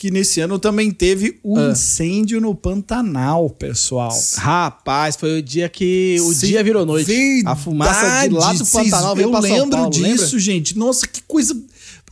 que nesse ano também teve o Ah. incêndio no Pantanal, pessoal. Rapaz, foi o dia que o Sim, dia virou noite. A fumaça de lá do Verdade, Pantanal veio Eu lembro Paulo, disso, lembra? gente. Nossa, que coisa.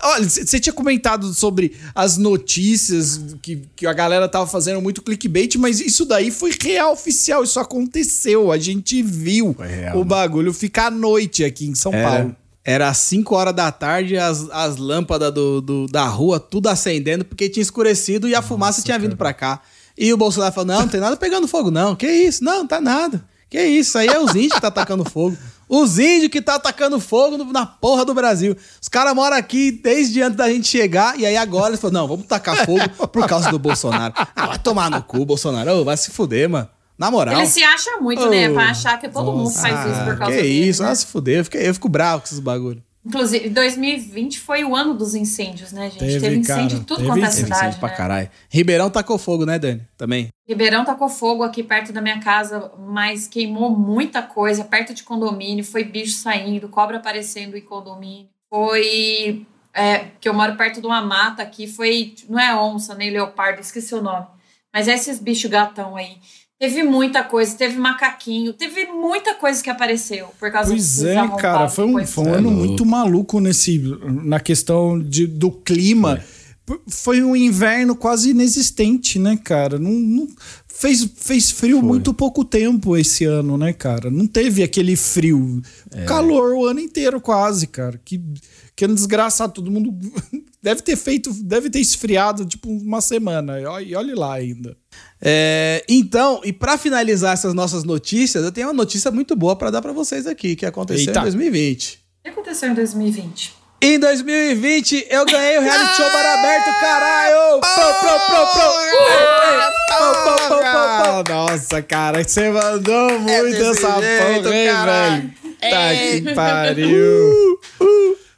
Olha, você tinha comentado sobre as notícias que, que a galera tava fazendo muito clickbait, mas isso daí foi real oficial. Isso aconteceu. A gente viu real, o bagulho ficar à noite aqui em São Era, Paulo. Era às 5 horas da tarde, as, as lâmpadas do, do- da rua tudo acendendo, porque tinha escurecido e a fumaça tinha vindo pra cá. E o Bolsonaro falou: não, não tem nada pegando fogo, não. Que isso? Não, não tá nada. Que isso? Aí é os índios que tá atacando fogo. Os índios que tá atacando fogo na porra do Brasil. Os caras moram aqui desde antes da gente chegar, e aí agora eles falaram: não, vamos tacar fogo por causa do Bolsonaro. Ah, vai tomar no cu, Bolsonaro. Ô, vai se fuder, mano. Na moral. Ele se acha muito, né? Oh. Pra achar que todo mundo Nossa. faz isso por causa que dele. isso, né? ah, se fuder. Eu fico, eu fico bravo com esses bagulho. Inclusive, 2020 foi o ano dos incêndios, né, gente? Teve, Teve, incêndio cara, em tudo teve quanto é incêndio cidade. pra né? caralho. Ribeirão tacou fogo, né, Dani? Também. Ribeirão tacou fogo aqui perto da minha casa, mas queimou muita coisa, perto de condomínio, foi bicho saindo, cobra aparecendo em condomínio. Foi. É, que eu moro perto de uma mata aqui, foi. Não é onça, nem leopardo, esqueci o nome. Mas é esses bichos gatão aí. Teve muita coisa, teve macaquinho, teve muita coisa que apareceu por causa Pois é, cara, foi um, foi um É ano muito maluco nesse, na questão de, do clima. P- Foi um inverno quase inexistente, né, cara? Não, não- fez, fez frio muito pouco tempo esse ano, né, cara? Não teve aquele frio. É. Calor o ano inteiro, quase, cara. Que, que ano desgraçado. Todo mundo *laughs* deve ter feito, deve ter esfriado, tipo, uma semana. E olhe lá ainda. É, então, e pra finalizar essas nossas notícias, eu tenho uma notícia muito boa pra dar pra vocês aqui, que aconteceu Eita. em 2020. O que aconteceu em 2020? Em 2020, eu ganhei o reality show bar aberto, caralho! Pro, pro, pro, pro. Nossa, cara, você mandou muito desse essa jeito, porra, hein, caralho. velho? Tá que pariu.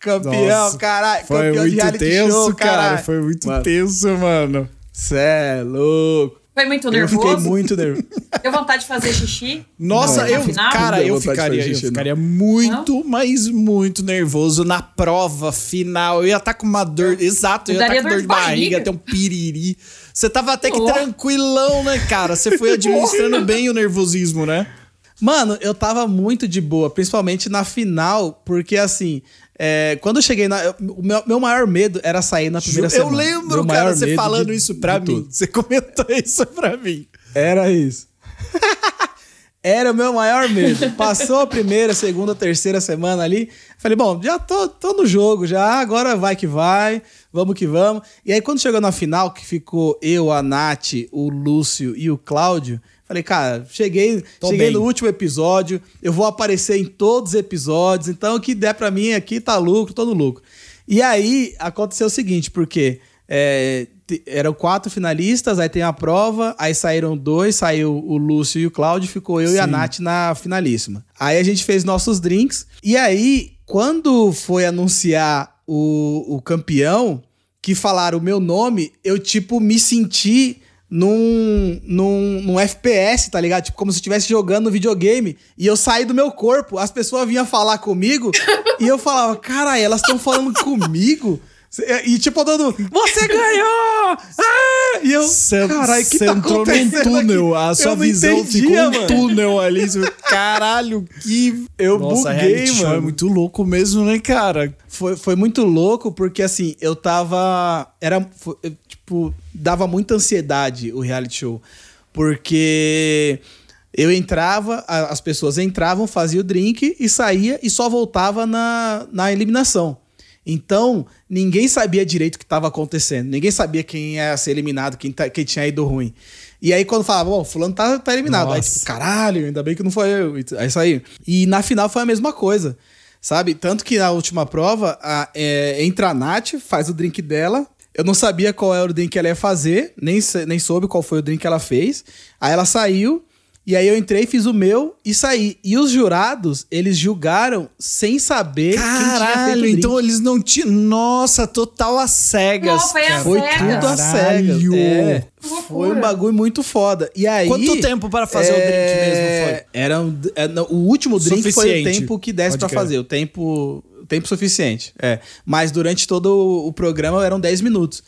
Campeão, Nossa, caralho! Foi campeão de muito reality tenso, show, cara. caralho. Foi muito Mano. tenso, mano. Cê é louco. Foi muito Eu nervoso? fiquei muito nervoso. *laughs* Deu vontade de fazer xixi? Nossa, Não, eu, cara, Não eu ficaria, fazer eu xixi, não. ficaria muito, mas muito nervoso na prova final. Eu ia estar com uma dor, exato, eu ia estar Daria com dor de barriga, até um piriri. Você tava até que Oh. tranquilão, né, cara? Você foi administrando *laughs* bem o nervosismo, né? Mano, eu tava muito de boa, principalmente na final, porque assim, é, quando eu cheguei na. eu- O meu, meu maior medo era sair na primeira eu semana. lembro, Meu cara, você falando de- isso pra mim. tudo. Você comentou *laughs* isso pra mim. Era isso. *laughs* Era o meu maior medo. Passou a primeira, segunda, terceira semana ali. Falei, bom, já tô, tô no jogo, já, agora vai que vai, vamos que vamos. E aí, quando chegou na final, que ficou eu, a Nath, o Lúcio e o Cláudio, falei, cara, cheguei, cheguei bem. no último episódio, eu vou aparecer em todos os episódios, então o que der pra mim aqui tá lucro, tô no lucro. E aí, aconteceu o seguinte, porque é, eram quatro finalistas, aí tem a prova, aí saíram dois, saiu o Lúcio e o Cláudio, ficou eu e a Sim. Nath na finalíssima. Aí a gente fez nossos drinks, e aí, quando foi anunciar o, o campeão, que falaram o meu nome, eu, tipo, me senti num, num, num FPS, tá ligado? Tipo, como se eu estivesse jogando videogame e eu saí do meu corpo. As pessoas vinham falar comigo e eu falava, cara, elas estão falando comigo? E tipo, mundo, você ganhou! Ah! E eu, caralho, que tá entrou num túnel, aqui? a sua visão entendia, ficou um túnel ali. Caralho, que. *laughs* Eu Nossa, buguei, show mano. é muito louco mesmo, né, cara? Foi, foi muito louco porque assim, eu tava. Era. foi- eu, tipo, dava muita ansiedade o reality show. Porque eu entrava, as pessoas entravam, fazia o drink e saía e só voltava na, na eliminação. Então, ninguém sabia direito o que estava acontecendo. Ninguém sabia quem ia ser eliminado, quem, tá- quem tinha ido ruim. E aí, quando falava, bom, fulano tá, tá eliminado. Aí, Nossa. tipo, caralho, ainda bem que não foi eu. Aí saiu. E na final foi a mesma coisa. Sabe? Tanto que na última prova, a, é, entra a Nath, faz o drink dela. Eu não sabia qual era o drink que ela ia fazer, nem, nem soube qual foi o drink que ela fez. Aí ela saiu, e aí eu entrei, fiz o meu e saí. E os jurados, eles julgaram sem saber quem tinha feito o Caralho, drink. então eles não tinham. Nossa, total às cegas. Não, foi cara. Foi cegas. tudo a cegas. É, foi um bagulho muito foda. E aí, Quanto tempo para fazer o drink mesmo foi? Era um- é, o último drink foi o Suficiente. tempo que desse crer. fazer. O tempo, tempo suficiente. É. Mas durante todo o, programa eram 10 minutos.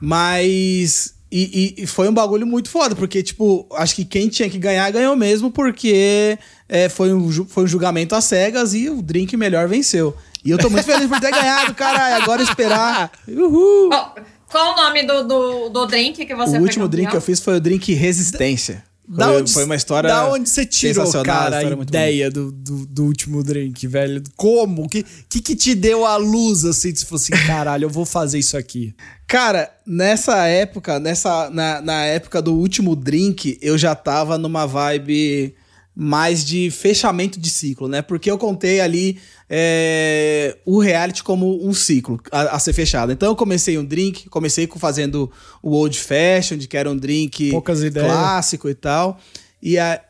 Mas. E, e- e foi um bagulho muito foda, porque, tipo, acho que quem tinha que ganhar ganhou mesmo, porque é, foi, um, foi um julgamento às cegas e o drink melhor venceu. E eu tô muito feliz por ter ganhado, caralho. Agora esperar. Uhul! Qual, qual o nome do, do, do drink que você o último drink que eu fiz foi o drink Resistência. Da foi, onde, foi uma história. Da onde você tirou, cara, a ideia do, do, do último drink, velho? Como? O que, que que te deu a luz, assim, se fosse assim, caralho, eu vou fazer isso aqui? Cara, nessa época, nessa, na, na época do último drink, eu já tava numa vibe mais de fechamento de ciclo, né? Porque eu contei ali é, o reality como um ciclo a, a ser fechado. Então eu comecei um drink, comecei com fazendo o Old Fashioned, que era um drink clássico e tal. E, a,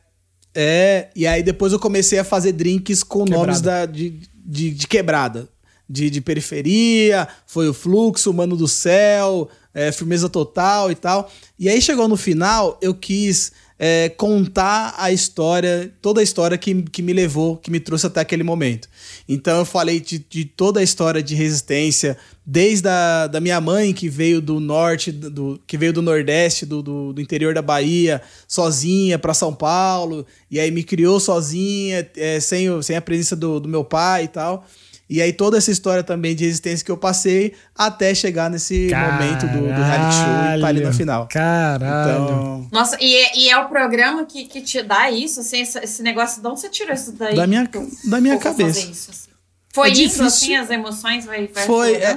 é, e aí depois eu comecei a fazer drinks com Quebrada. nomes da, de, de, de quebrada. De, de periferia, foi o fluxo, mano do céu, é, firmeza total e tal. E aí chegou no final, eu quis é, contar a história, toda a história que, que me levou, que me trouxe até aquele momento. Então eu falei de, de toda a história de resistência, desde a da minha mãe que veio do norte, do, que veio do nordeste, do, do, do interior da Bahia, sozinha para São Paulo, e aí me criou sozinha, é, sem, sem a presença do, do meu pai e tal. E aí toda essa história também de resistência que eu passei até chegar nesse momento do, do reality show e tá ali na final. Caralho. Então, Nossa, e é, e é o programa que, que te dá isso, assim, esse, esse negócio, de onde você tirou isso daí? Da minha- da minha cabeça. isso, assim? Foi É isso, difícil. assim, as emoções vai, vai Foi, é-?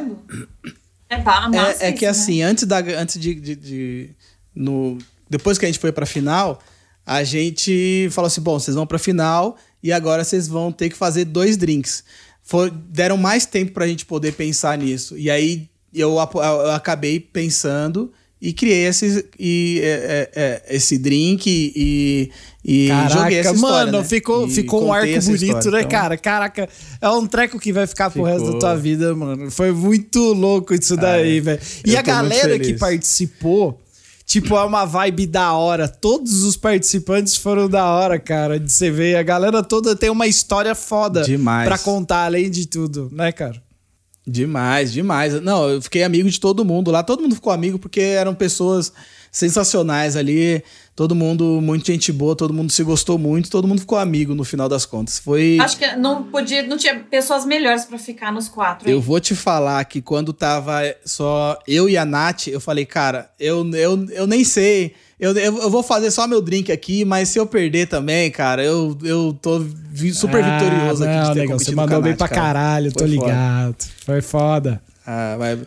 É, É, é que isso, né? assim, antes, da, antes de, de- de- no, depois que a gente foi pra final, a gente falou assim: bom, vocês vão pra final e agora vocês vão ter que fazer dois drinks. Foi, deram mais tempo pra gente poder pensar nisso. E aí eu, eu acabei pensando e criei esse, e, é, é, é, esse drink e, e Caraca, joguei essa história, mano, né? ficou, E ficou um arco bonito, história. né, Então, cara? Caraca, é um treco que vai ficar pro Ficou. resto da tua vida, mano. Foi muito louco isso daí, velho. E a galera que participou, tipo, é uma vibe da hora. Todos os participantes foram da hora, cara, de você ver. A galera toda tem uma história foda Demais. pra contar, além de tudo, né, cara? Demais, demais. Não, eu fiquei amigo de todo mundo lá. Todo mundo ficou amigo porque eram pessoas sensacionais ali. Todo mundo, muito gente boa, todo mundo se gostou muito, todo mundo ficou amigo no final das contas. Foi. Acho que não podia, não tinha pessoas melhores para ficar nos quatro. Eu vou te falar que quando tava só eu e a Nath, eu falei, cara, eu, eu, eu nem sei. Eu, eu, eu, vou fazer só meu drink aqui, mas se eu perder também, cara, eu, eu tô super ah, vitorioso não, aqui de ter legal, Você mandou bem pra cara. caralho, Foi tô ligado. Foda. Foi foda. Ah, vai.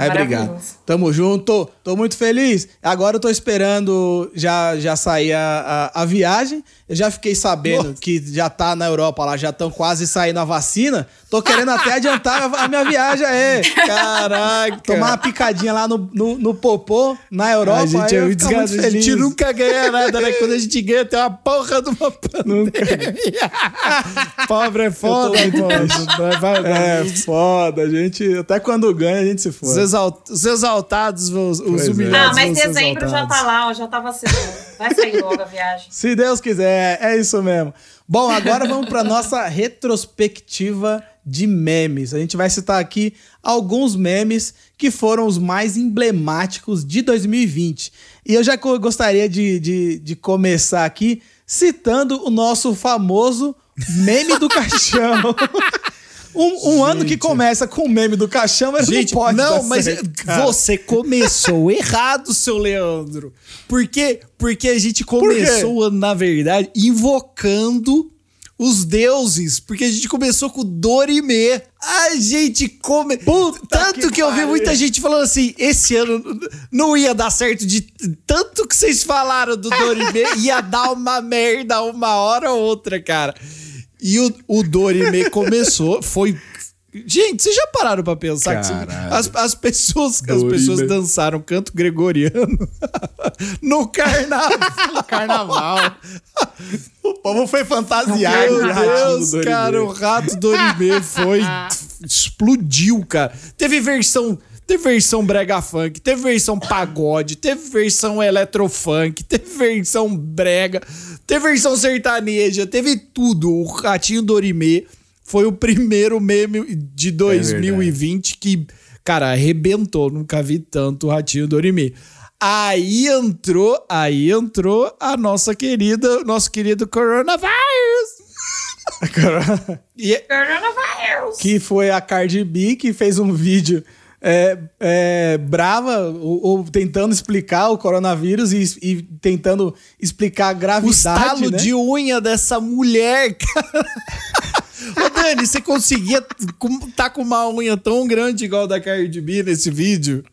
Aí, obrigado. Tamo junto. Tô muito feliz. Agora eu tô esperando já, já sair a, a, a viagem. Eu já fiquei sabendo Nossa. que já tá na Europa lá, já estão quase saindo a vacina. Tô querendo até adiantar a minha viagem aí. Caraca. Tomar uma picadinha lá no, no, no popô, na Europa. A gente, é muito feliz. a gente nunca ganha nada, né? Quando a gente ganha, tem uma porra de uma pandemia. *laughs* Pobre é foda, pô. É foda. A gente, até quando ganha, a gente se foda. Os, exaltados, os, os é. humilhados. Ah, mas dezembro já tá lá, ó, já tá vacinando. Vai sair logo a viagem. *laughs* Se Deus quiser, é isso mesmo. Bom, agora vamos para nossa retrospectiva de memes. A gente vai citar aqui alguns memes que foram os mais emblemáticos de 2020. E eu já gostaria de, de, de começar aqui citando o nosso famoso meme do caixão. *laughs* Um, um ano que começa com o meme do caixão, mas gente, não pode Não, mas certo, você começou *laughs* errado, seu Leandro. Por quê? Porque a gente começou, na verdade, invocando os deuses, porque a gente começou com Dorime. A gente come. Puta tanto que, que eu vi muita gente falando assim: esse ano não ia dar certo de tanto que vocês falaram do Dorime, ia dar uma merda uma hora ou outra, cara. E o, o Dorime começou, foi Gente, vocês já pararam pra pensar Caralho. que as, as pessoas as pessoas dançaram canto gregoriano *laughs* no carnaval. no carnaval. o povo foi fantasiado. Meu Deus, cara, o rato do Orime foi *laughs* explodiu, cara. Teve versão Teve versão brega funk, teve versão pagode, teve versão eletrofunk, teve versão brega, teve versão sertaneja, teve tudo. O Ratinho Dorimê foi o primeiro meme de 2020 é que, cara, arrebentou. Nunca vi tanto o Ratinho Dorimê. Aí entrou, aí entrou a nossa querida, nosso querido coronavírus. *laughs* e, é coronavírus. Que foi a Cardi B que fez um vídeo é, é, brava ou, ou, tentando explicar o coronavírus e, e, tentando explicar a gravidade. O estalo né? de unha dessa mulher, *laughs* cara. Ô, Dani, você conseguia tá com uma unha tão grande igual a da Cardi B nesse vídeo?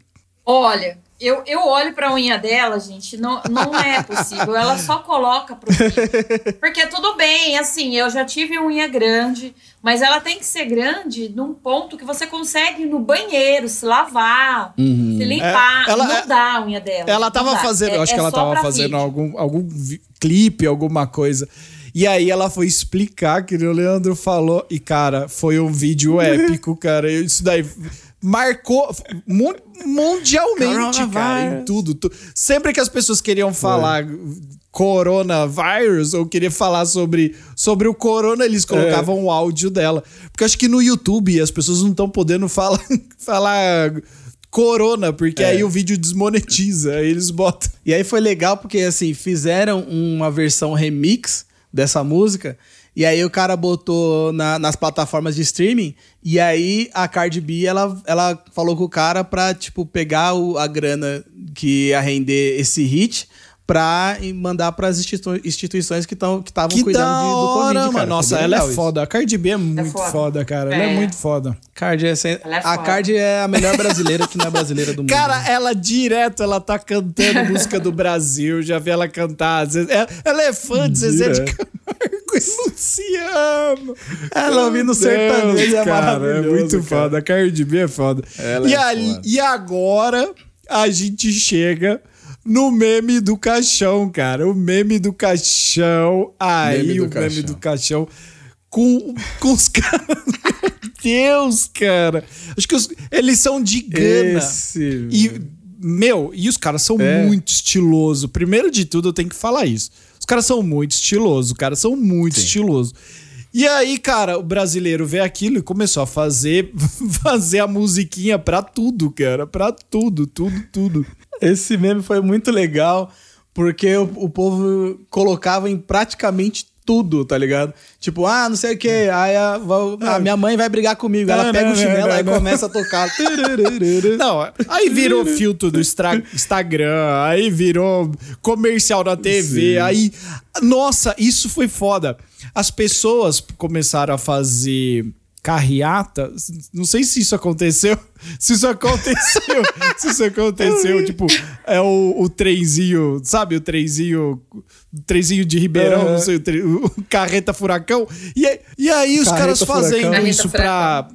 Olha, eu, eu olho pra unha dela, gente, não, não é possível. Ela só coloca pro *laughs* Porque tudo bem, assim, eu já tive unha grande, mas ela tem que ser grande num ponto que você consegue ir no banheiro, se lavar, uhum. se limpar. É, ela, não é, dá a unha dela. Ela tava fazendo, é, acho que ela é tava fazendo algum, algum clipe, alguma coisa. E aí ela foi explicar que o Leandro falou. E, cara, foi um vídeo *laughs* épico, cara. Isso daí marcou mundialmente, cara, em tudo, tu, Sempre que as pessoas queriam falar é. coronavírus ou queria falar sobre, sobre o corona, eles colocavam é. o áudio dela. Porque acho que no YouTube as pessoas não estão podendo falar, *laughs* falar corona, porque é. aí o vídeo desmonetiza, aí eles botam. E aí foi legal porque, assim, fizeram uma versão remix dessa música e aí o cara botou na, nas plataformas de streaming e aí a Cardi B, ela, ela falou com o cara pra, tipo, pegar o, a grana que ia render esse hit pra mandar pras institui instituições que estavam que que cuidando de, do Covid, cara. Mano. Nossa, ela é foda. A Cardi B é, é muito é foda. foda. cara. É. Ela é muito foda. Cardi é sem... é a Cardi é a melhor brasileira que não é brasileira do *laughs* mundo. Cara, né? ela direto, ela tá cantando música do Brasil. Já vi ela cantar. Ela é fã de Zezé de Camargo *laughs* Luciano. Ela ouvindo sertanejo é cara, É muito cara. foda. A Cardi B é foda. Ela e, é ali, foda. e agora a gente chega no meme do caixão, cara. O meme do caixão. Aí, meme o caixão. meme do caixão. Com, com os *laughs* caras. Meu Deus, cara. Acho que os, eles são de Gana. Esse... E, meu, e os caras são é. muito estilosos. Primeiro de tudo, eu tenho que falar isso. Os caras são muito estilosos. Os caras são muito estilosos. E aí, cara, o brasileiro vê aquilo e começou a fazer, *laughs* fazer a musiquinha pra tudo, cara. Pra tudo, tudo, tudo. Esse meme foi muito legal, porque o, o povo colocava em praticamente tudo, tá ligado? Tipo, ah, não sei o que, aí a, a, minha mãe vai brigar comigo, ela pega o chinelo e começa a tocar. *laughs* Não, aí virou filtro do Instagram, aí virou comercial na TV, Sim. aí... Nossa, isso foi foda. As pessoas começaram a fazer carreata. Não sei se isso aconteceu. *laughs* Se isso aconteceu. *laughs* se isso aconteceu. Tipo, é o, o trenzinho, sabe? O trenzinho. O trenzinho de Ribeirão, não sei, o, tre, o carreta furacão. E, e aí os carreta caras fazendo furacão. isso pra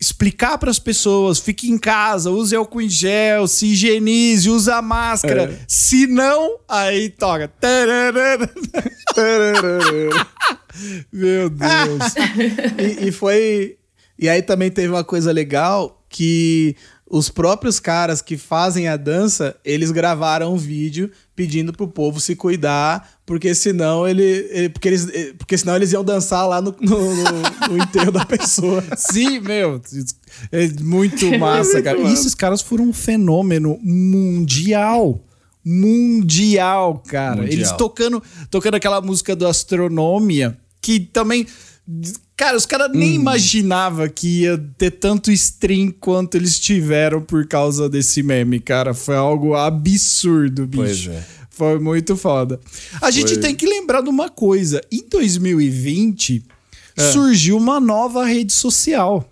explicar para as pessoas, fique em casa, use álcool em gel, se higienize, usa máscara. É. Se não, aí toca. Meu Deus. *laughs* e, e foi. E aí também teve uma coisa legal que os próprios caras que fazem a dança, eles gravaram um vídeo pedindo pro povo se cuidar, porque senão ele, ele porque eles, porque senão eles iam dançar lá no, no, no, no *laughs* enterro da pessoa. Sim, meu, é muito massa, cara. E esses caras foram um fenômeno mundial mundial, cara. Mundial. Eles tocando, tocando aquela música do Astronomia, que também. Cara, os caras nem hum. imaginavam que ia ter tanto stream quanto eles tiveram por causa desse meme, cara. Foi algo absurdo, bicho. Pois é. Foi muito foda. A Foi. gente tem que lembrar de uma coisa. Em 2020, é. surgiu uma nova rede social.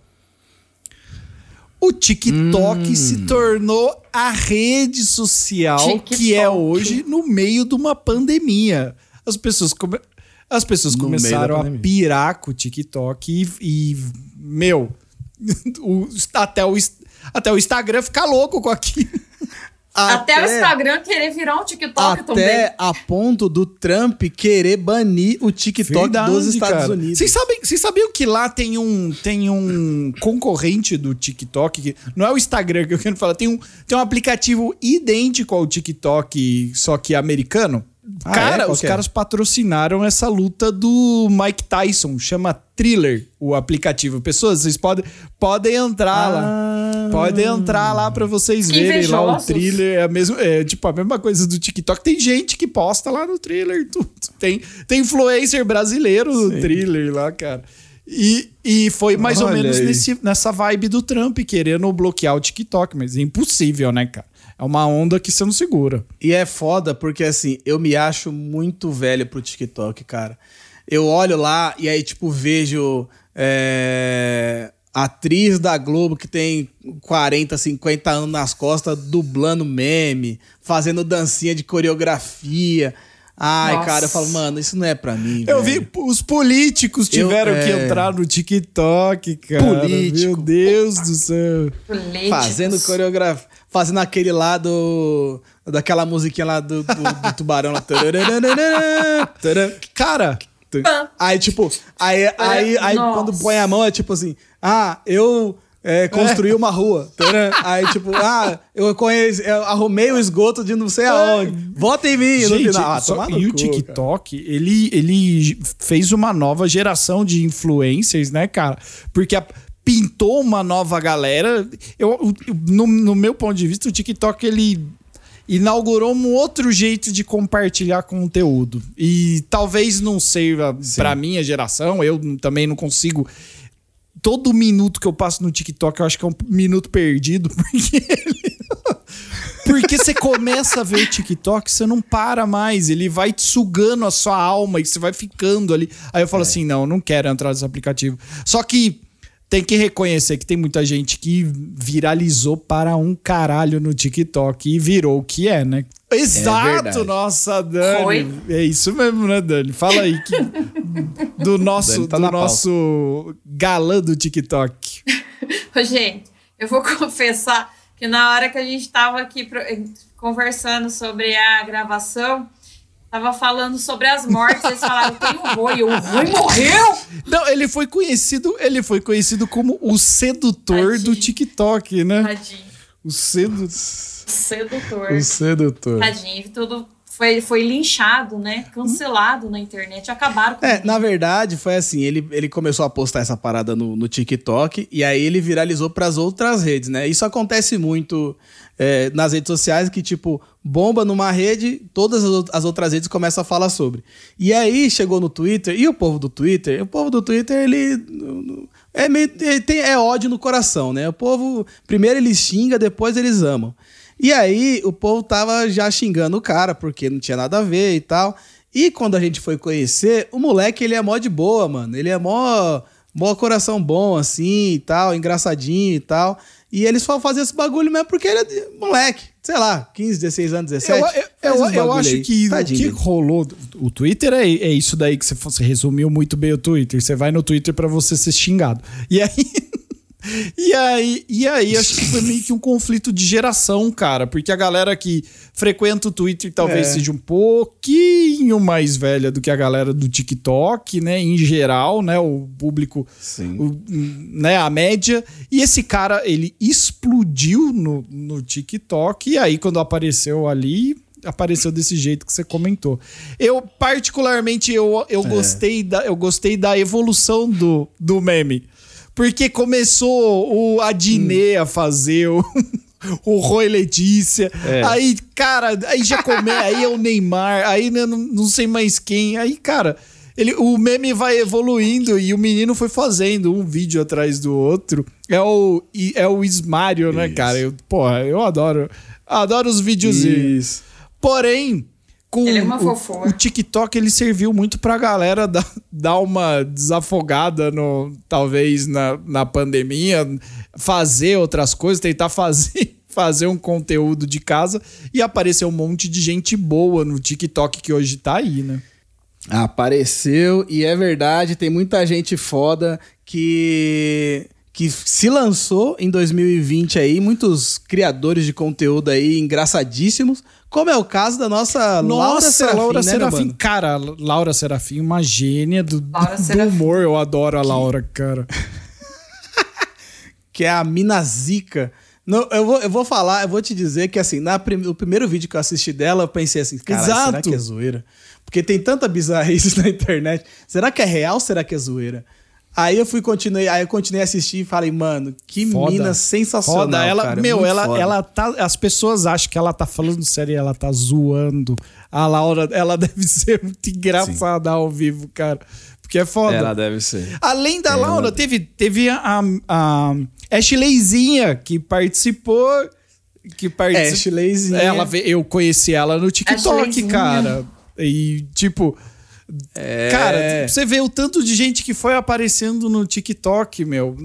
O TikTok hum. se tornou a rede social TikTok. que é hoje no meio de uma pandemia. As pessoas, come... As pessoas começaram a pirar com o TikTok e, e meu, *laughs* o, até, o, até o Instagram ficar louco com aquilo. Até, *laughs* até, o Instagram querer virar um TikTok até também. Até a ponto do Trump querer banir o TikTok Verdade, dos Estados cara. Unidos. Vocês sabem, vocês sabiam que lá tem um, tem um concorrente do TikTok, que não é o Instagram que eu quero falar, tem um, tem um aplicativo idêntico ao TikTok, só que americano? Ah, Cara, é? os é? caras patrocinaram essa luta do Mike Tyson, chama Thriller, o aplicativo. Pessoas, vocês podem, podem entrar ah. lá. Podem entrar lá para vocês que verem lá o Thriller. É, a mesma, é tipo a mesma coisa do TikTok. Tem gente que posta lá no Thriller. Tudo. Tem, tem influencer brasileiro no Sim. Thriller lá, cara. E, e foi mais Olha ou menos nesse, nessa vibe do Trump, querendo bloquear o TikTok, mas é impossível, né, cara? É uma onda que você não segura. E é foda porque, assim, eu me acho muito velho pro TikTok, cara. Eu olho lá e aí, tipo, vejo é, atriz da Globo que tem 40, 50 anos nas costas dublando meme, fazendo dancinha de coreografia. Ai, Nossa. cara, eu falo, mano, isso não é pra mim. Eu velho. vi os políticos tiveram eu, é... que entrar no TikTok, cara. Político. Meu Deus do céu. Políticos. Fazendo coreografia fazendo aquele lá do. Daquela musiquinha lá do, do, do tubarão lá. Cara. Aí, tipo, aí, aí, aí quando põe a mão é tipo assim: ah, eu é, construí uma rua. Aí, tipo, ah, eu conheço, eu arrumei o esgoto de não sei aonde. Vota em mim Gente, no final. Ah, só, e o TikTok, ele, ele fez uma nova geração de influencers, né, cara? Porque a pintou uma nova galera. Eu, no, no meu ponto de vista, o TikTok ele inaugurou um outro jeito de compartilhar conteúdo. E talvez não seja para minha geração, eu também não consigo. Todo minuto que eu passo no TikTok, eu acho que é um minuto perdido, *laughs* porque ele... Porque você começa a ver TikTok, você não para mais. Ele vai te sugando a sua alma e você vai ficando ali. Aí eu falo é. assim: não, não quero entrar nesse aplicativo. Só que tem que reconhecer que tem muita gente que viralizou para um caralho no TikTok e virou o que é, né? Exato, é nossa, Dani. Foi? É isso mesmo, né, Dani? Fala aí que do nosso, tá do nosso galã do TikTok. Ô, gente, eu vou *laughs* confessar que na hora que a gente estava aqui conversando sobre a gravação, Tava falando sobre as mortes, eles falaram, tem o Rui, o Rui morreu! Não, ele foi conhecido, ele foi conhecido como o sedutor Tadinho. do TikTok, né? Tadinho. O sedu... sedutor. O sedutor. Tadinho, tudo foi, foi linchado, né? Cancelado na internet. Acabaram com É, ele. na verdade, foi assim: ele, ele começou a postar essa parada no, no TikTok e aí ele viralizou pras outras redes, né? Isso acontece muito é, nas redes sociais, que, tipo, bomba numa rede, todas as, out- as outras redes começam a falar sobre. E aí chegou no Twitter, e o povo do Twitter, o povo do Twitter, ele. É, meio, ele tem, é ódio no coração, né? O povo, primeiro eles xinga, depois eles amam. E aí o povo tava já xingando o cara, porque não tinha nada a ver e tal. E quando a gente foi conhecer, o moleque, ele é mó de boa, mano. Ele é mó, mó coração bom, assim, e tal, engraçadinho e tal. E eles só faziam esse bagulho mesmo porque ele é moleque. Sei lá, 15, 16 anos, 17. Eu, eu, eu, acho aí. que o Tadinho que dele. rolou. O Twitter é, é isso daí que você, você resumiu muito bem o Twitter. Você vai no Twitter pra você ser xingado. E aí. *laughs* *laughs* E aí, e aí, acho que foi meio que um conflito de geração, cara. Porque a galera que frequenta o Twitter talvez É. seja um pouquinho mais velha do que a galera do TikTok, né? Em geral, né? O público o- né, a média. E esse cara, ele explodiu no, no TikTok. E aí, quando apareceu ali, apareceu desse jeito que você comentou. Eu, particularmente, eu, eu, gostei, da, eu gostei da evolução do, do meme. Porque começou o Adnet a fazer o. *laughs* O Roy Letícia. É. Aí, cara, aí já come, *laughs* aí é o Neymar, aí né, não, não sei mais quem. Aí, cara, ele, o meme vai evoluindo e o menino foi fazendo um vídeo atrás do outro. É o, é o Ismário, né, Isso. cara? Eu, porra, eu adoro. Adoro os videozinhos. Isso. Porém, com Ele é uma o, o TikTok ele serviu muito pra galera *laughs* dar, dar uma desafogada no talvez na, na pandemia, fazer outras coisas, tentar *laughs* fazer fazer um conteúdo de casa. E apareceu um monte de gente boa no TikTok que hoje tá aí, né? Apareceu e é verdade, tem muita gente foda que que se lançou em 2020 aí, muitos criadores de conteúdo aí engraçadíssimos, como é o caso da nossa, Laura Nossa, Serafim, Laura né, Serafim, cara, Laura Serafim, uma gênia do, Laura do humor, eu adoro a Laura, cara. *laughs* que é a Mina Zica. Não, eu, vou, eu vou falar, eu vou te dizer que assim, na prim- o primeiro vídeo que eu assisti dela, eu pensei assim, cara, será que é zoeira? Porque tem tanta bizarrice *laughs* na internet. Será que é real ou será que é zoeira? Aí eu fui continuei, aí eu continuei a assistir e falei, mano, que Foda. mina sensacional, Foda, ela, cara, meu, ela, foda. ela tá. As pessoas acham que ela tá falando sério e ela tá zoando. A Laura, ela *laughs* deve ser muito engraçada ao vivo, cara. Porque é foda. Ela deve ser. Além da Ela- Laura, teve, teve a, a Ashleyzinha que participou. Que participou. Ashleyzinha. Ela, eu conheci ela no TikTok, cara. E, tipo. É. Cara, você vê o tanto de gente que foi aparecendo no TikTok, meu.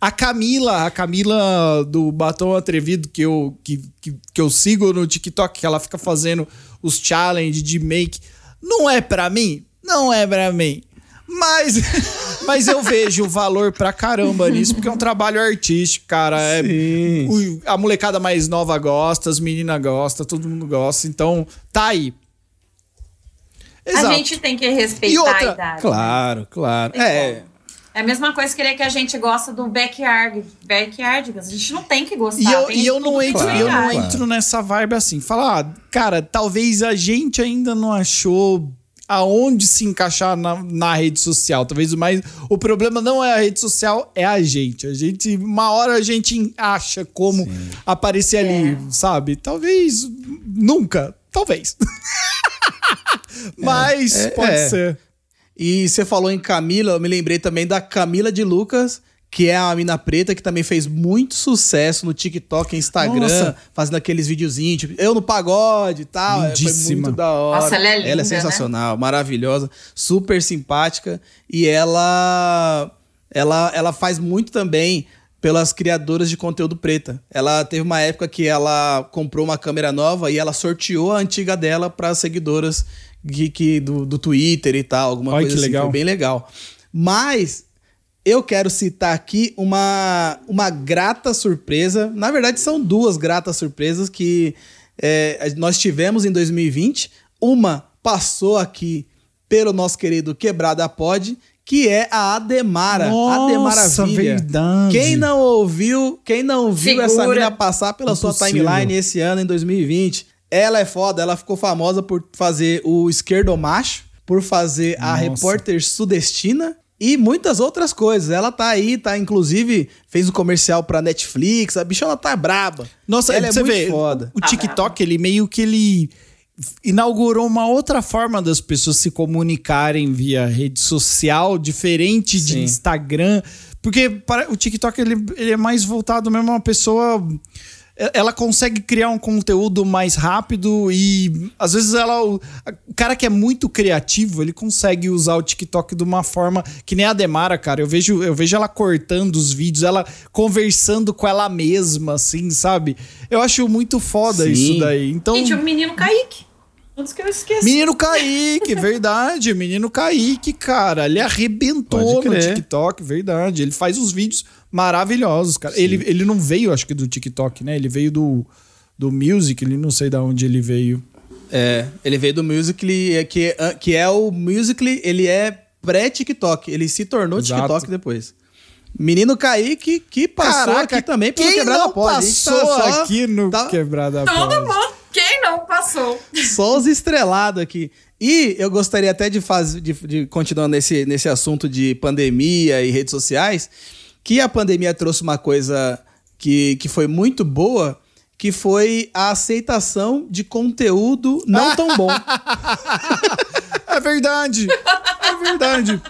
A Camila, a Camila do Batom Atrevido, que eu, que, que, que eu sigo no TikTok, que ela fica fazendo os challenge de make. Não é pra mim? Não é pra mim. Mas, *laughs* mas eu vejo o valor pra caramba nisso, porque é um trabalho artístico, cara. É, o- a molecada mais nova gosta, as meninas gostam, todo mundo gosta. Então, tá aí. A gente tem que respeitar outra- a idade. Claro, claro. Tem É. como. É a mesma coisa querer que a gente gosta do backyard, backyardigans. A gente não tem que gostar. E eu, e eu não entro, tem eu não entro nessa vibe assim. Falar, ah, cara, talvez a gente ainda não achou aonde se encaixar na, na rede social. Talvez o mais. O problema não é a rede social, é a gente. A gente, uma hora a gente acha como aparecer ali, sabe? Talvez nunca. Talvez. *laughs* Mas É, pode é. ser. E você falou em Camila, eu me lembrei também da Camila de Lucas, que é a mina preta que também fez muito sucesso no TikTok e Instagram, Nossa. fazendo aqueles videozinhos, tipo, eu no pagode e tal. É, Foi Lindíssima. muito da hora. Nossa, ela é linda, Ela é né? sensacional, maravilhosa, super simpática. E ela, ela, ela faz muito também pelas criadoras de conteúdo preta. Ela teve uma época que ela comprou uma câmera nova e ela sorteou a antiga dela para as seguidoras que, que- do, do Twitter e tal, alguma Olha coisa que assim. legal. Foi bem legal. Mas eu quero citar aqui uma, uma grata surpresa. Na verdade, são duas gratas surpresas que é, nós tivemos em 2020. Uma passou aqui pelo nosso querido Quebrada Pod, que é a Ademara. Nossa, Ademaravilha. verdade. Quem não ouviu, quem não viu essa Figura. mina passar pela sua Impossível. timeline esse ano, em 2020, Ela é foda, ela ficou famosa por fazer o Esquerdo Macho, por fazer a Nossa. repórter sudestina e muitas outras coisas. Ela tá aí, tá inclusive fez um comercial pra Netflix, a bichona tá braba. Nossa, ela é você muito vê, foda. o TikTok, ele meio que ele inaugurou uma outra forma das pessoas se comunicarem via rede social, diferente de Sim. Instagram. Porque para, o TikTok, ele, ele é mais voltado mesmo a uma pessoa... e- Ela consegue criar um conteúdo mais rápido e às vezes ela o, cara que é muito criativo, ele consegue usar o TikTok de uma forma que nem a Demara, cara. Eu vejo eu vejo ela cortando os vídeos, ela conversando com ela mesma assim, sabe? Eu acho muito foda Sim. isso daí. Então Gente, o menino Kaique. Antes que eu esqueça. Menino Kaique, verdade. Menino Kaique, cara. Ele arrebentou no. TikTok, verdade. Ele faz uns vídeos maravilhosos, cara. Ele, ele não veio, acho que, do TikTok, né? Ele veio do, do Music, ele não sei de onde ele veio. É, ele veio do Musical.ly, que, é- que é o Musical.ly, ele é pré-TikTok. Ele se tornou Exato. TikTok depois. Menino Kaique, que passou aqui também pelo quem Quebrada gente passou tá só- aqui no tá- Quebrada Todo Pod? mundo. Quem não passou? *laughs* Só os estrelados aqui. E eu gostaria até de fazer, de, de continuar nesse, nesse assunto de pandemia e redes sociais, que a pandemia trouxe uma coisa que, que foi muito boa, que foi a aceitação de conteúdo não tão bom. *laughs* É verdade. É verdade.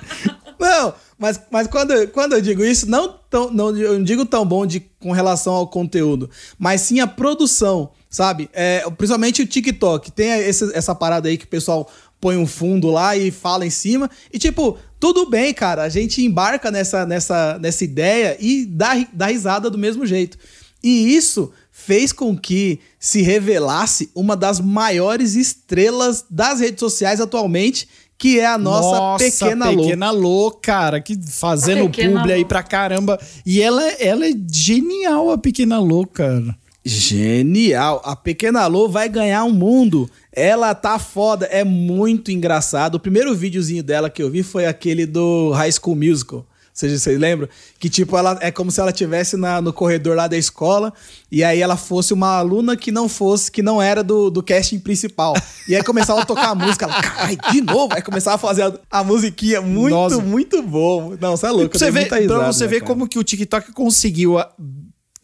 Não, mas, mas quando, quando eu digo isso, não, tão, não, eu não digo tão bom de, com relação ao conteúdo, mas sim a produção, sabe? É, principalmente o TikTok. Tem esse- essa parada aí que o pessoal põe um fundo lá e fala em cima. E tipo, tudo bem, cara. A gente embarca nessa, nessa, nessa ideia e dá, dá risada do mesmo jeito. E isso fez com que se revelasse uma das maiores estrelas das redes sociais atualmente, que é a nossa, pequena, Lô. pequena Lô, cara, que fazendo Pequena publi aí Lô. pra caramba. E ela, ela é genial, a pequena Lô, cara. Genial. A Pequena Lô vai ganhar um mundo. Ela tá foda, é muito engraçado. O primeiro videozinho dela que eu vi foi aquele do High School Musical. Vocês, vocês lembram? Que tipo, ela é como se ela estivesse no corredor lá da escola e aí ela fosse uma aluna que não fosse, que não era do, do casting principal. E aí começava a tocar a música, ela, caralho, de novo? Aí começava a fazer a, a musiquinha muito, Nossa. muito bom. Não, você é louco. Você muita risada, pra você né, ver cara? como que o TikTok conseguiu ah,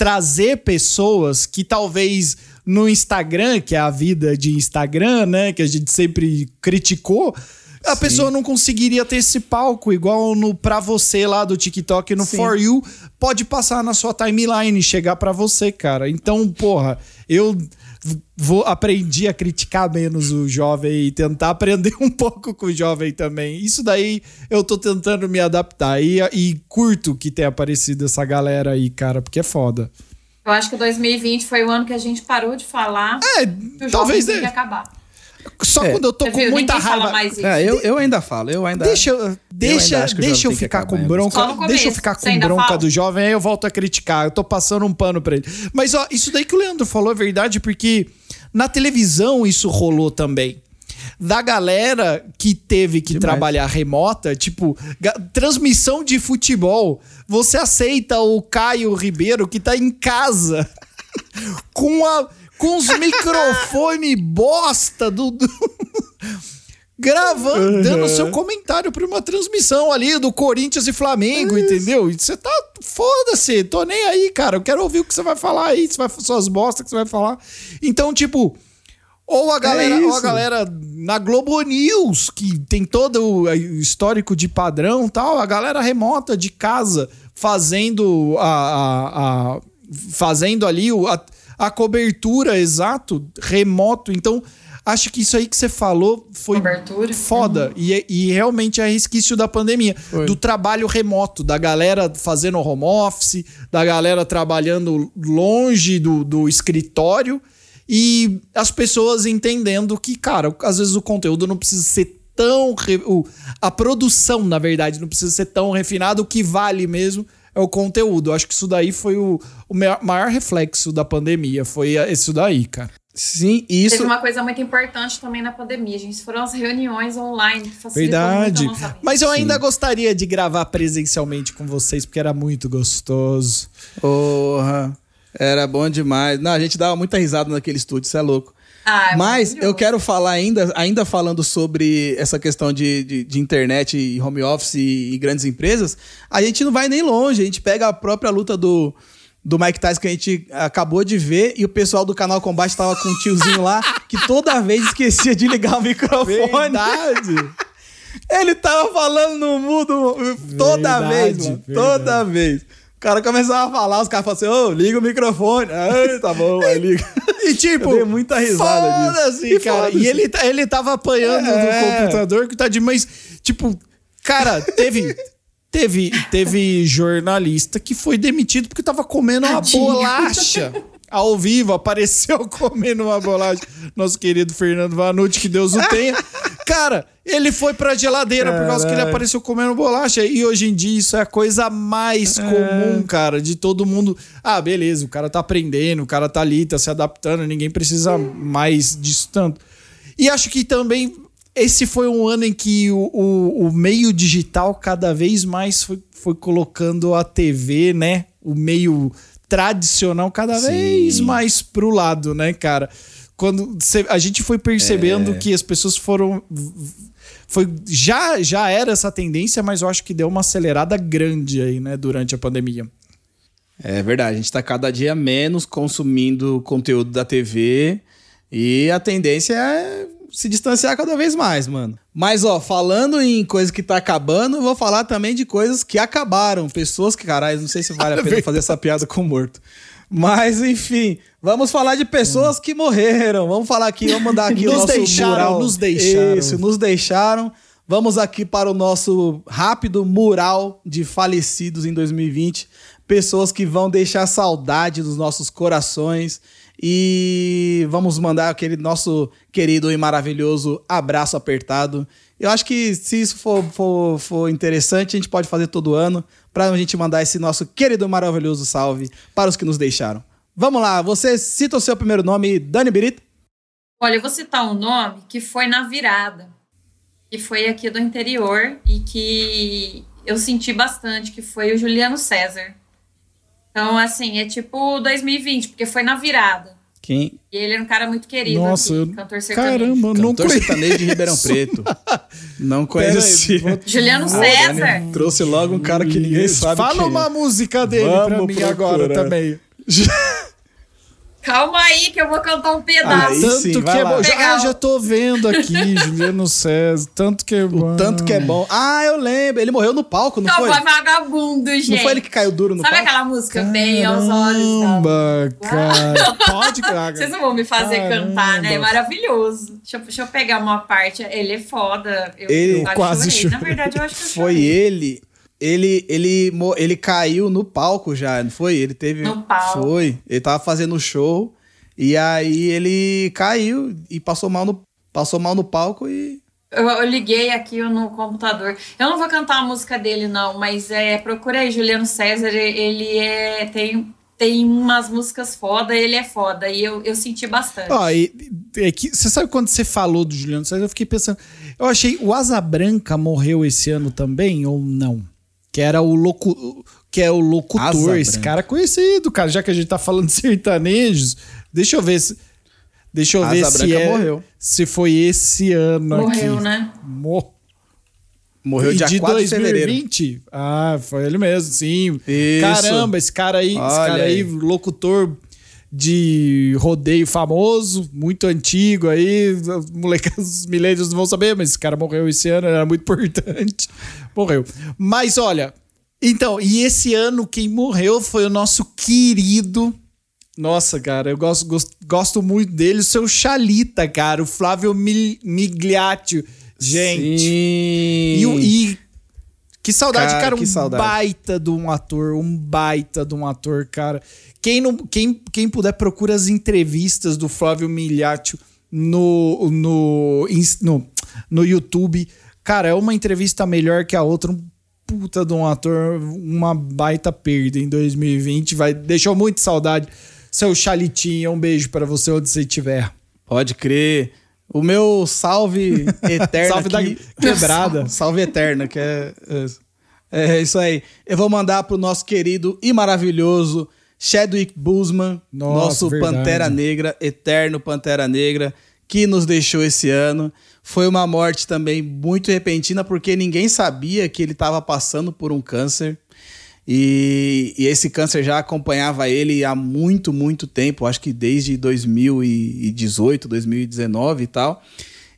trazer pessoas que talvez no Instagram, que é a vida de Instagram, né, que a gente sempre criticou, a pessoa não conseguiria ter esse palco igual no pra você lá do TikTok no Sim. For You, pode passar na sua timeline e chegar pra você, cara. Então, porra, eu vou aprendi a criticar menos o jovem e tentar aprender um *laughs* pouco com o jovem também. Isso daí eu tô tentando me adaptar e, e curto que tenha aparecido essa galera aí, cara, porque é foda. Eu acho que 2020 foi o ano que a gente parou de falar É, que o talvez jovem é. acabar. Só É. quando eu tô Você com viu? muita Ninguém raiva. É, eu, eu ainda falo, eu ainda. Deixa, eu- deixa, ainda que o deixa eu ficar com bronca. Começo. Deixa eu ficar com ainda bronca fala? do jovem, aí eu volto a criticar. Eu tô passando um pano pra ele. Mas, ó, isso daí que o Leandro falou é verdade, porque na televisão isso rolou também. Da galera que teve que Demais. trabalhar remota, tipo, transmissão de futebol. Você aceita o Caio Ribeiro que tá em casa *laughs* com, a, com os *laughs* microfone bosta do. do- Gravando, dando seu comentário pra uma transmissão ali do Corinthians e Flamengo, entendeu? E você tá. Foda-se, tô nem aí, cara. Eu quero ouvir o que você vai falar aí, você vai, suas bostas que você vai falar. Então, tipo. Ou a galera, ou a galera na Globo News, que tem todo o histórico de padrão e tal, a galera remota de casa fazendo a, a- a- fazendo ali o- a, a cobertura exato remoto. Então, acho que isso aí que você falou foi Cobertura. foda e, é- e realmente é resquício da pandemia, Foi. do trabalho remoto, da galera fazendo home office, da galera trabalhando longe do, do escritório e as pessoas entendendo que, cara, às vezes o conteúdo não precisa ser tão. re- a produção, na verdade, não precisa ser tão refinado. O que vale mesmo é o conteúdo. Eu acho que isso daí foi o, o maior, reflexo da pandemia. Foi isso daí, cara. Sim, isso. Teve uma coisa muito importante também na pandemia, gente. Foram as reuniões online que Verdade. muito a nossa vida. Mas eu ainda gostaria de gravar presencialmente com vocês, porque era muito gostoso. Porra. Era bom demais. Não, a gente dava muita risada naquele estúdio, isso é louco. Ah, é Mas eu quero falar ainda, ainda falando sobre essa questão de, de, de internet e home office e, e grandes empresas, a gente não vai nem longe, a gente pega a própria luta do, do Mike Tyson que a gente acabou de ver e o pessoal do canal Combate tava com um tiozinho lá que toda vez esquecia de ligar o microfone. Verdade. *laughs* Ele tava falando no mudo toda Verdade, vez, mano. Toda vez. O cara começava a falar, os caras falavam assim, ô, liga o microfone. Ai, tá bom, aí *laughs* liga. E tipo, Eu muita risada disso. E cara. E ele, tá- ele tava apanhando É. no computador, que tá de mas tipo, cara, teve *laughs* teve teve jornalista que foi demitido porque tava comendo uma Tadinho. bolacha. Ao vivo, apareceu *laughs* comendo uma bolacha. Nosso querido Fernando Vanucci, que Deus o tenha. Cara, ele foi pra geladeira por causa que ele apareceu comendo bolacha. E hoje em dia isso é a coisa mais comum, cara, de todo mundo. Ah, beleza, o cara tá aprendendo, o cara tá ali, tá se adaptando, ninguém precisa mais disso tanto. E acho que também esse foi um ano em que o, o, o meio digital cada vez mais foi, foi colocando a TV, né? O meio tradicional cada Sim. vez mais pro lado, né, cara? Quando a gente foi percebendo que as pessoas foram foi já já era essa tendência, mas eu acho que deu uma acelerada grande aí, né, durante a pandemia. É verdade, a gente tá cada dia menos consumindo conteúdo da TV e a tendência é se distanciar cada vez mais, mano. Mas, ó, falando em coisa que tá acabando, eu vou falar também de coisas que acabaram. Pessoas que, caralho, não sei se vale a pena *laughs* fazer essa piada com o morto. Mas, enfim, vamos falar de pessoas que morreram. Vamos falar aqui, vamos mandar aqui o Nos nosso deixaram, mural. nos deixaram. Isso, nos deixaram. Vamos aqui para o nosso rápido mural de falecidos em 2020. Pessoas que vão deixar saudade dos nossos corações. E vamos mandar aquele nosso querido e maravilhoso abraço apertado. Eu acho que se isso for, for, for interessante, a gente pode fazer todo ano para a gente mandar esse nosso querido e maravilhoso salve para os que nos deixaram. Vamos lá, você cita o seu primeiro nome, Dani Birita? Olha, eu vou citar um nome que foi na virada, que foi aqui do interior e que eu senti bastante, que foi o Juliano César. Então, assim, é tipo 2020, porque foi na virada. Quem? E ele era um cara muito querido Nossa, aqui, eu- cantor sertanejo. Caramba, eu não Cantor conheço. sertanejo de Ribeirão *laughs* Preto. Não aí, vou- Juliano César. Trouxe logo um cara que ninguém sabe Fala quem é. uma música dele pra Vamos mim procurar. agora também. Calma aí que eu vou cantar um pedaço. Aí tanto sim, que é bom. Já, ah, já tô vendo aqui, *laughs* Juliano César. Tanto que é bom. O tanto que é bom. Ah, eu lembro. Ele morreu no palco, não Então, foi? vagabundo, gente. Não foi ele que caiu duro no Sabe palco? aquela música Bem aos olhos? Caramba, cara. *laughs* Pode, cara. Vocês não vão me fazer Caramba. cantar, né? É maravilhoso. Deixa eu, deixa eu pegar uma parte. Ele é foda. Eu, Ele eu quase quase chorei. Na verdade, eu acho que eu Foi chorei. ele. Ele, ele, mo- ele caiu no palco já, não foi? Ele teve. No palco. Foi. Ele tava fazendo show. E aí ele caiu e passou mal no, passou mal no palco e. Eu, eu liguei aqui no computador. Eu não vou cantar a música dele, não, mas é, procura aí, Juliano César. Ele é. Tem, tem umas músicas foda, ele é foda. E eu, eu senti bastante. Ó, e, é que, você sabe quando você falou do Juliano César, eu fiquei pensando. Eu achei. O Asa Branca morreu esse ano também ou não? Que era o locu, que é o locutor, Asa esse Branca. cara conhecido, cara. Já que a gente tá falando de *laughs* sertanejos, deixa eu ver se. Deixa eu Asa ver se é, morreu. se foi esse ano Morreu, aqui. né? Mor- Morreu E dia de 4 de fevereiro. 2020? Ah, foi ele mesmo, sim. Isso. Caramba, esse cara aí, esse Olha cara aí, aí. locutor de rodeio famoso, muito antigo aí, os moleques, *laughs* os milênios não vão saber, mas esse cara morreu esse ano, era muito importante. *laughs* Morreu. Mas olha, então, e esse ano quem morreu foi o nosso querido nossa, cara, eu gosto, gosto, gosto muito dele, o seu Chalita, cara, o Flávio Mi- Migliaccio. Gente, e, o- e que saudade, Cara, cara, que um saudade. baita de um ator, um baita de um ator, cara. Quem, não, quem, quem puder, procura as entrevistas do Flávio Miliaccio no, no, no, no YouTube. Cara, é uma entrevista melhor que a outra. Um puta de um ator, uma baita perda em 2020. Vai, deixou muito saudade. Seu Chalitinha, um beijo pra você onde você estiver. Pode crer. O meu salve *laughs* eterno Salve da *laughs* quebrada. Salve eterno, que é, é é isso aí. Eu vou mandar pro nosso querido e maravilhoso Chadwick Boseman, Nossa, nosso verdade. Pantera Negra, eterno Pantera Negra, que nos deixou esse ano. Foi uma morte também muito repentina, porque ninguém sabia que ele estava passando por um câncer. E, e esse câncer já acompanhava ele há muito, muito tempo, acho que desde 2018, 2019 e tal.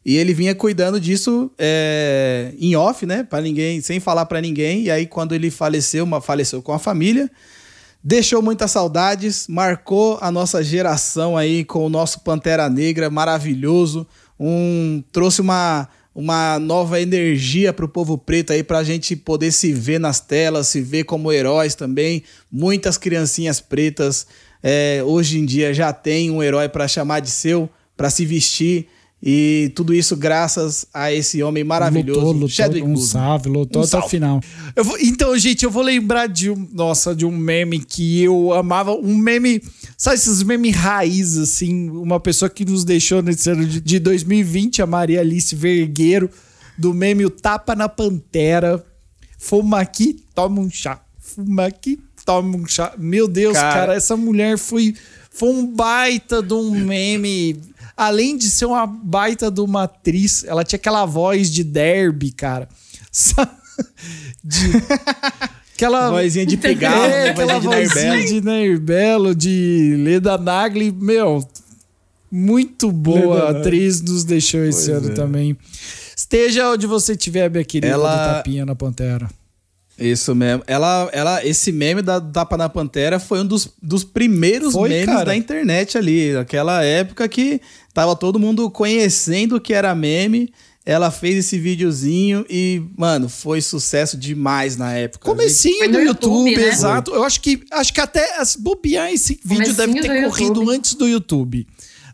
E ele vinha cuidando disso é, em off, né? Para ninguém, sem falar para ninguém. E aí, quando ele faleceu, uma, faleceu com a família, deixou muitas saudades, marcou a nossa geração aí com o nosso Pantera Negra maravilhoso. Um, trouxe uma, uma nova energia para o povo preto aí para a gente poder se ver nas telas, se ver como heróis também. Muitas criancinhas pretas é, hoje em dia já tem um herói para chamar de seu, para se vestir. E tudo isso graças a esse homem maravilhoso, Lutou, lutou, Chadwick um salve, lutou Um até salve. o final. Eu vou- então, gente, eu vou lembrar de um, nossa, de um meme que eu amava, um meme, sabe esses memes raiz, assim, uma pessoa que nos deixou nesse ano de, de 2020, a Maria Alice Vergueiro, do meme O Tapa na Pantera, fuma aqui, toma um chá, fuma aqui, toma um chá. Meu Deus, Cara. cara, essa mulher foi, foi um baita de um meme. Além de ser uma baita de uma atriz, ela tinha aquela voz de derby, cara. Sabe? *laughs* De, aquela Vozinha de pegar, é, né? aquela vozinha de Nair Belo. de Leda Nagli, meu, muito boa Leda atriz, nos deixou esse Pois ano é. também. Esteja onde você estiver, minha querida, Ela- do Tapinha na Pantera. Isso mesmo. Ela, ela, esse meme da Tapa na Pantera foi um dos, dos primeiros Foi, memes cara. da internet ali. Aquela época que tava todo mundo conhecendo o que era meme. Ela fez esse videozinho e, mano, foi sucesso demais na época. Comecinho do no YouTube, YouTube, né? exato. Eu acho que acho que até as bobear esse vídeo Comecinho deve ter do corrido YouTube. antes do YouTube.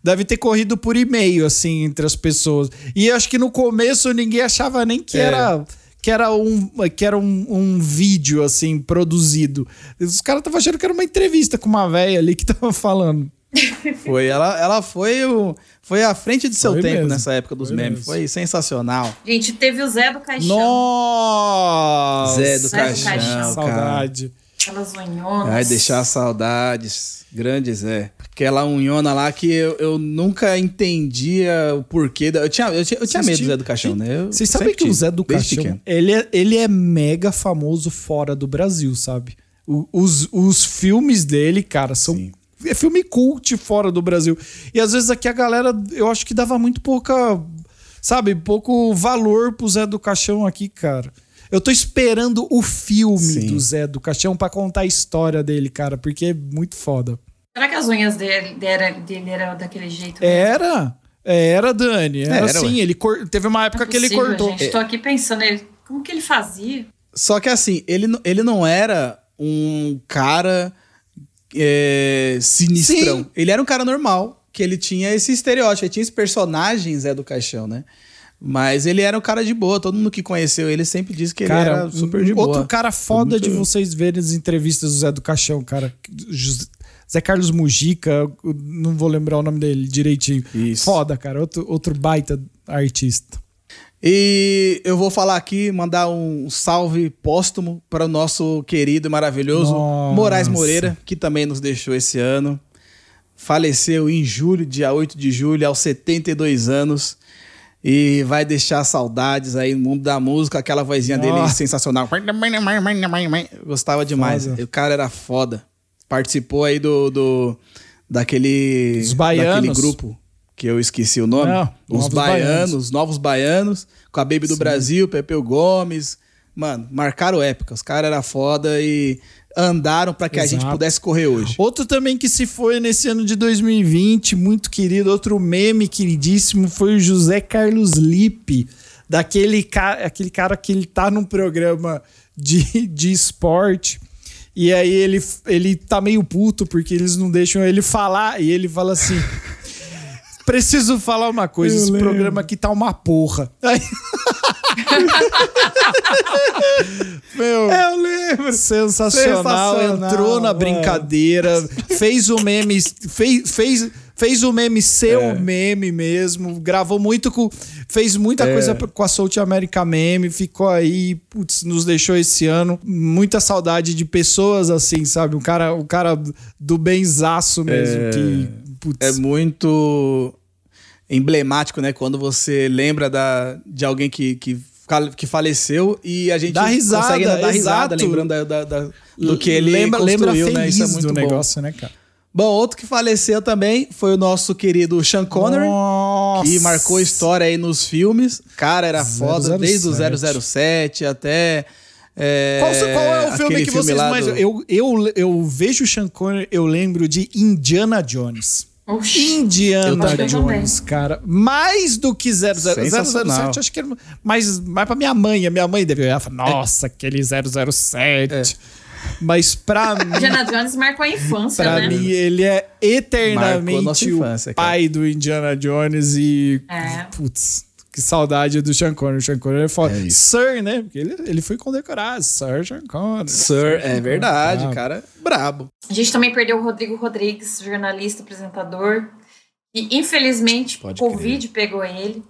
Deve ter corrido por e-mail, assim, entre as pessoas. E acho que no começo ninguém achava nem que É. era. Que era, um, que era um, um vídeo, assim, produzido. Os caras estavam achando que era uma entrevista com uma velha ali que tava falando. *laughs* Foi, ela, ela foi, o, foi à frente de seu Foi tempo mesmo. nessa época dos Foi memes. mesmo. Foi sensacional. Gente, teve o Zé do Caixão. Nossa! Zé do Zé do Caixão, Caixão. cara. Saudade. Aquelas unhonas. Ai, deixar saudades. Grande Zé. Aquela unhona lá que eu, eu nunca entendia o porquê. Da... Eu tinha, eu tinha, eu tinha medo do Zé do Caixão, né? Vocês sabem que o Zé do Caixão, ele é, ele é mega famoso fora do Brasil, sabe? O- os, os filmes dele, cara, são. Sim. É filme cult fora do Brasil. E às vezes aqui a galera, eu acho que dava muito pouca. Sabe? Pouco valor pro Zé do Caixão aqui, cara. Eu tô esperando o filme Sim. do Zé do Caixão pra contar a história dele, cara, porque é muito foda. Será que as unhas dele, dele, dele eram daquele jeito? Era. Era, Dani. Era, Era, assim. ué. Ele cor- Teve uma época é que ele possível, cortou. Gente, tô aqui pensando, ele, como que ele fazia? Só que assim, ele, ele não era um cara é, sinistrão. Sim. Ele era um cara normal, que ele tinha esse estereótipo, ele tinha esse personagem Zé do Caixão, né? Mas ele era um cara de boa, todo mundo que conheceu ele sempre disse que ele Cara, era super de um boa. outro cara foda muito- de vocês verem as entrevistas do Zé do Caixão, cara. Zé Carlos Mujica, não vou lembrar o nome dele direitinho. Isso. Foda, cara. Outro, outro baita artista. E eu vou falar aqui, mandar um salve póstumo para o nosso querido e maravilhoso Nossa. Moraes Moreira, que também nos deixou esse ano. Faleceu em julho, dia 8 de julho, aos 72 anos. E vai deixar saudades aí no mundo da música, aquela vozinha dele sensacional. Gostava demais. Foda. O cara era foda. Participou aí do, do daquele, Os Baianos. daquele grupo que eu esqueci o nome. Não, Os baianos, Baianos. os novos baianos, com a Baby do Sim. Brasil, Pepeu Gomes. Mano, marcaram época. Os caras eram foda e andaram pra que a gente Exato. pudesse correr hoje. Outro também que se foi nesse ano de 2020, muito querido, outro meme queridíssimo, foi o José Carlos Lippe, daquele cara, aquele cara que ele tá num programa de, de esporte. E aí ele, ele tá meio puto porque eles não deixam ele falar. E ele fala assim: *laughs* Preciso falar uma coisa, Eu esse lembro. programa aqui tá uma porra. Aí- *laughs* Meu, Eu lembro. Sensacional, Sensacional, entrou na mano. brincadeira, fez o meme, fez, fez, fez o meme ser o meme mesmo, gravou muito com. Fez muita coisa com a South America Meme, ficou aí, putz, nos deixou esse ano. Muita saudade de pessoas assim, sabe? O cara, o cara do benzaço mesmo, que. Putz, É muito emblemático, né? Quando você lembra da, de alguém que, que, que faleceu e a gente Dá risada, consegue ainda dar risada, exato. lembrando da, da- da- do que ele lembra, construiu, né? Isso é muito do bom. negócio, né, cara? Bom, outro que faleceu também foi o nosso querido Sean Connery. Nossa. que marcou história aí nos filmes. Cara, era foda 007. desde o 007 até. É, Qual, qual é o filme que vocês mais. do- Eu, eu, eu vejo o Sean Connery, eu lembro de Indiana Jones. Oxi. Indiana. Jones, cara. Mais do que 00, Sensacional. 007, acho que era mais, mais pra minha mãe. A minha mãe deve olhar e falar, nossa, aquele 007. Mas pra *laughs* mim, Indiana Jones marcou a infância, pra né? mim, ele é eternamente infância, o cara. pai do Indiana Jones e... É. Putz, que saudade do Sean Connery. O Sean Connery é foda. É. Sir, né? Porque ele, ele foi condecorado. Sir Sean Connery. Sir, é verdade, Brabo. cara. Brabo. A gente também perdeu o Rodrigo Rodrigues, jornalista, apresentador. E infelizmente, Pode Covid pegou ele.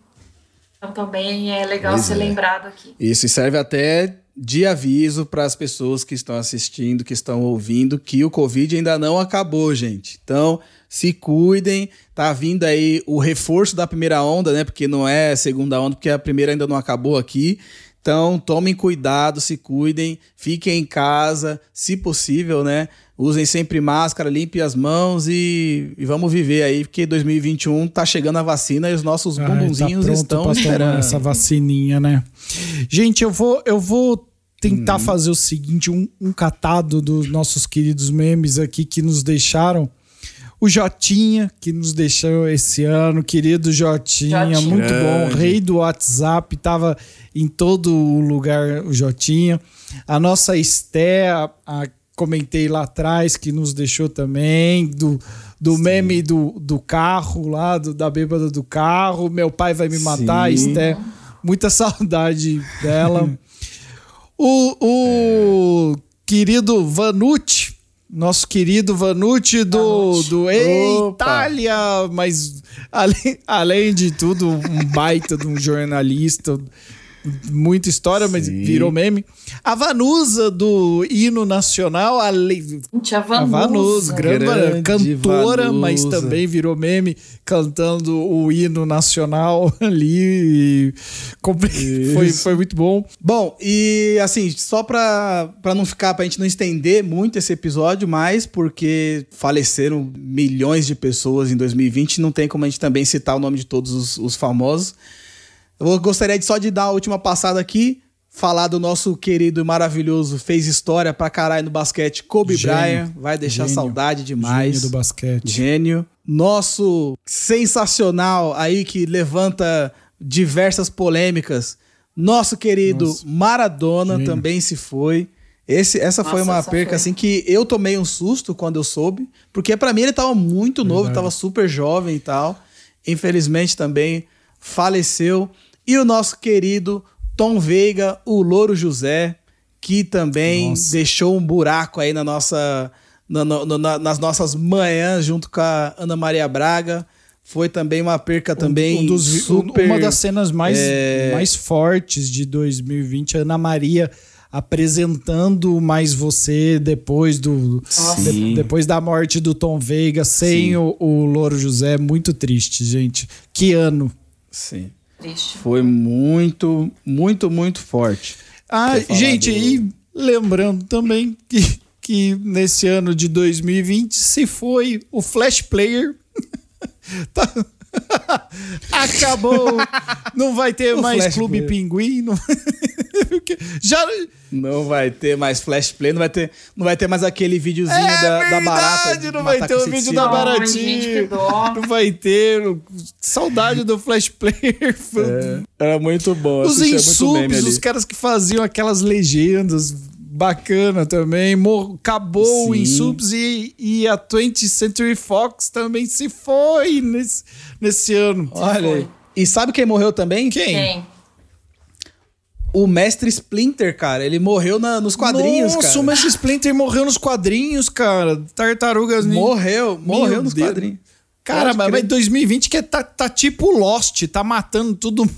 Então também é legal Pois ser é. lembrado aqui. Isso e serve até de aviso para as pessoas que estão assistindo, que estão ouvindo, que o Covid ainda não acabou, gente. Então, se cuidem. Tá vindo aí o reforço da primeira onda, né? Porque não é segunda onda, porque a primeira ainda não acabou aqui. Então, tomem cuidado, se cuidem, fiquem em casa, se possível, né? Usem sempre máscara, limpem as mãos e, e vamos viver aí, porque 2021 tá chegando a vacina e os nossos Ai, bumbunzinhos tá estão esperando. essa vacininha, né? Gente, eu vou, eu vou tentar Hum. fazer o seguinte, um, um catado dos nossos queridos memes aqui que nos deixaram. O Jotinha, que nos deixou esse ano, querido Jotinha, Jotinha. muito Grande. bom, rei do WhatsApp, tava em todo o lugar o Jotinha. A nossa Esté, a, a- comentei lá atrás, que nos deixou também, do, do meme do, do carro lá, do- da bêbada do carro. Meu pai vai me matar, Sim. Esté. Muita *laughs* saudade dela. *laughs* o, o querido Vanucci, nosso querido Vanucci do, Vanucci. do. Itália, mas além, além de tudo, um baita de um jornalista, muita história, mas Sim. virou meme. A Vanusa do hino nacional, além, Gente, a a Vanusa. Vanusa, grande, Grande cantora, Vanusa. mas também virou meme cantando o hino nacional *laughs* ali. e Foi, foi muito bom. Bom, e assim, só pra, pra não ficar, pra gente não estender muito esse episódio, mas porque faleceram milhões de pessoas em 2020, não tem como a gente também citar o nome de todos os, os famosos. Eu vou- gostaria de só de dar a última passada aqui, falar do nosso querido e maravilhoso, fez história pra caralho no basquete, Kobe Gênio. Bryant, vai deixar Gênio. saudade demais. Gênio do basquete. Gênio. Nosso sensacional aí que levanta diversas polêmicas. Nosso querido Nossa. Maradona Gênio. também se foi. Esse, essa foi Nossa, uma essa perca foi. assim que eu tomei um susto quando eu soube, porque pra mim ele tava muito novo, Verdade. tava super jovem e tal. Infelizmente também faleceu. E o nosso querido Tom Veiga, o Louro José, que também Nossa. deixou um buraco aí na nossa, na- no- na- nas nossas manhãs junto com a Ana Maria Braga. Foi também uma perca também Um dos super... uma das cenas mais, é, mais fortes de 2020, a Ana Maria apresentando mais você depois do de- depois da morte do Tom Veiga sem Sim. o, o Louro José muito triste gente que ano Sim. Triste. Foi muito, muito, muito forte. ah gente do- e lembrando também que que nesse ano de 2020 se foi o Flash Player *laughs* Tá- *laughs* Acabou. Não vai ter O mais Flash Clube Player. Pinguim. não- *laughs* Já. Não vai ter mais flash play, não vai ter, não vai ter mais aquele videozinho É da, da verdade, barata. de não vai ter o vídeo da baratinha. Não vai ter. Saudade do Flash Player. É, era muito bom. Os insubs, os caras que faziam aquelas legendas bacana também. Mor acabou Sim. insubs e, e a 20th Century Fox também se foi nesse, nesse ano. Olha aí. E sabe quem morreu também? Quem? Quem? O mestre Splinter, cara. Ele morreu na- nos quadrinhos, Nossa, cara. o Mestre Splinter morreu nos quadrinhos, cara. Tartarugas Ninja. Morreu, morreu Meu nos Deus. quadrinhos. Cara, mas, mas 2020 que é, tá, tá tipo Lost, tá matando todo *laughs*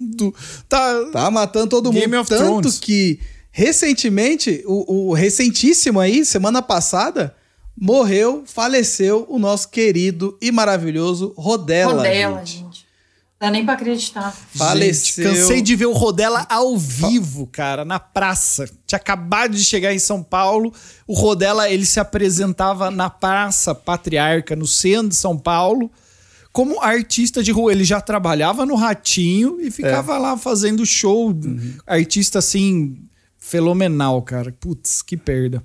mundo. Tá, tá matando todo Game mundo. Of Tanto Thrones. que, recentemente, o, o recentíssimo aí, semana passada, morreu, faleceu o nosso querido e maravilhoso Rodela. Rodela, gente. gente. Dá nem pra acreditar. Faleceu. Gente, cansei de ver o Rodela ao vivo, cara, na praça. Tinha acabado de chegar em São Paulo. O Rodela, ele se apresentava na Praça Patriarca, no centro de São Paulo, como artista de rua. Ele já trabalhava no Ratinho e ficava lá fazendo show. Artista, assim, fenomenal, cara. Putz, que perda.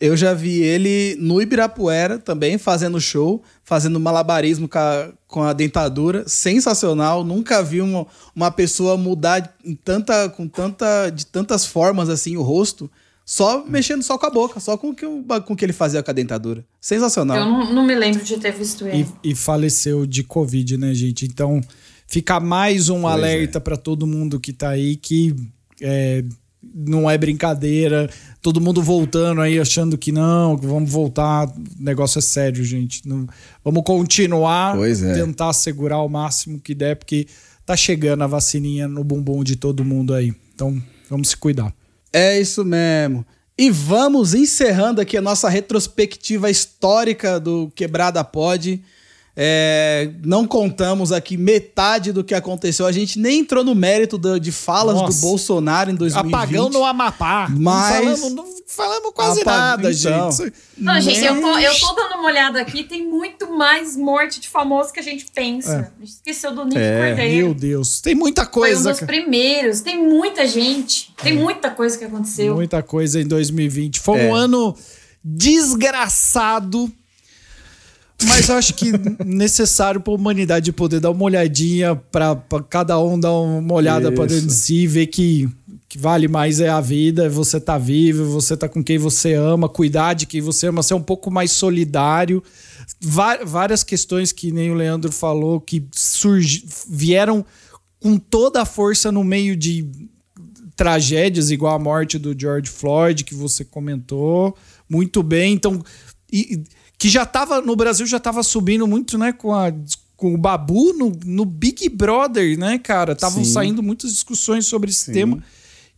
Eu já vi ele no Ibirapuera também, fazendo show, fazendo malabarismo com a, com a dentadura. Sensacional. Nunca vi uma, uma pessoa mudar em tanta, com tanta, de tantas formas assim o rosto, só mexendo só com a boca, só com o que, o- com que ele fazia com a dentadura. Sensacional. Eu não, não me lembro de ter visto ele. E, e faleceu de Covid, né, gente? Então, fica mais um alerta pra todo mundo que tá aí que é, não é brincadeira. Todo mundo voltando aí achando que não, que vamos voltar. O negócio é sério, gente. Não- vamos continuar, é. tentar segurar o máximo que der, porque tá chegando a vacininha no bumbum de todo mundo aí. Então, vamos se cuidar. É isso mesmo. E vamos encerrando aqui a nossa retrospectiva histórica do Quebrada Pod. É, não contamos aqui metade do que aconteceu. A gente nem entrou no mérito do- de falas Nossa. do Bolsonaro em 2020. Apagão no Amapá. Mas- Não falamos, não falamos quase nada, então. gente. Não, gente, eu tô, Mas- eu tô dando uma olhada aqui, tem muito mais morte de famoso que a gente pensa. A gente esqueceu do Nick É, Cordeiro. Meu Deus. Tem muita Foi um coisa. dos primeiros. Tem muita gente. Tem muita coisa que aconteceu. Muita coisa em 2020. Foi É. um ano desgraçado. Mas eu acho que necessário para a humanidade poder dar uma olhadinha, para cada um dar uma olhada para dentro de si, ver que, que vale mais é a vida, você tá vivo, você tá com quem você ama, cuidar de quem você ama, ser um pouco mais solidário. Várias questões que nem o Leandro falou que surgi, vieram com toda a força no meio de tragédias, igual a morte do George Floyd, que você comentou muito bem. Então, e- que já tava no Brasil, já tava subindo muito, né, com, a, com o Babu no, no Big Brother, né, cara? Estavam Sim. saindo muitas discussões sobre esse tema.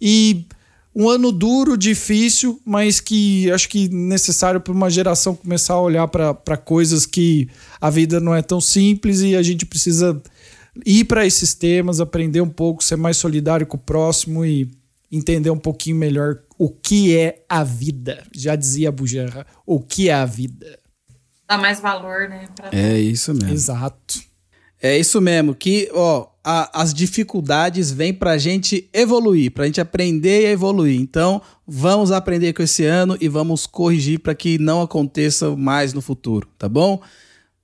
E um ano duro, difícil, mas que acho que necessário para uma geração começar a olhar para coisas que a vida não é tão simples e a gente precisa ir para esses temas, aprender um pouco, ser mais solidário com o próximo e entender um pouquinho melhor o que é a vida. Já dizia a Bujerra, o que é a vida. Dá mais valor, né? Pra É isso mesmo. Exato. É isso mesmo, que ó, a- as dificuldades vêm pra gente evoluir, pra gente aprender e evoluir. Então, vamos aprender com esse ano e vamos corrigir para que não aconteça mais no futuro, tá bom?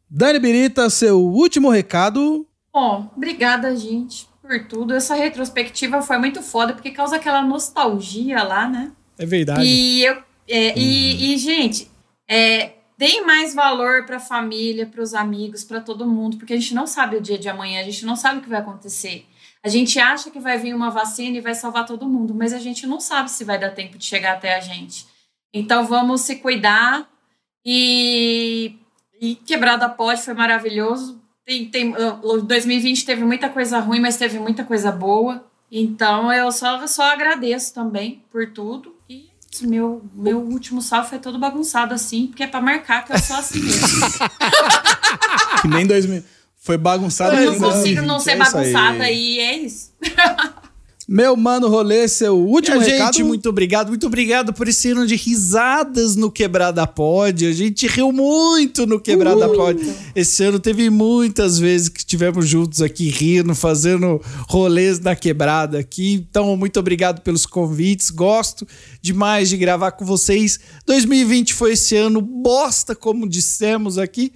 Dani Birita, seu último recado. Bom, obrigada, gente, por tudo. Essa retrospectiva foi muito foda, porque causa aquela nostalgia lá, né? É verdade. E eu. é, e, e, gente, é, deem mais valor pra família, pros amigos, pra todo mundo, porque a gente não sabe o dia de amanhã, a gente não sabe o que vai acontecer. A gente acha que vai vir uma vacina e vai salvar todo mundo, mas a gente não sabe se vai dar tempo de chegar até a gente. Então vamos se cuidar e, e quebrada pode foi maravilhoso. Tem, tem, o 2020 teve muita coisa ruim, mas teve muita coisa boa. Então eu só, só agradeço também por tudo. Meu, meu último salve foi todo bagunçado assim, porque é pra marcar que eu sou assim mesmo. *laughs* Que nem 2000. Foi bagunçado. eu não consigo 2020, não ser é bagunçada e é isso. *laughs* Meu mano rolê, seu último Minha recado. gente, muito obrigado, muito obrigado por esse ano de risadas no Quebrada Pod. A gente riu muito no Quebrada Pod. Esse ano teve muitas vezes que estivemos juntos aqui rindo, fazendo rolês na quebrada aqui. Então, muito obrigado pelos convites. Gosto demais de gravar com vocês. 2020 foi esse ano bosta, como dissemos aqui.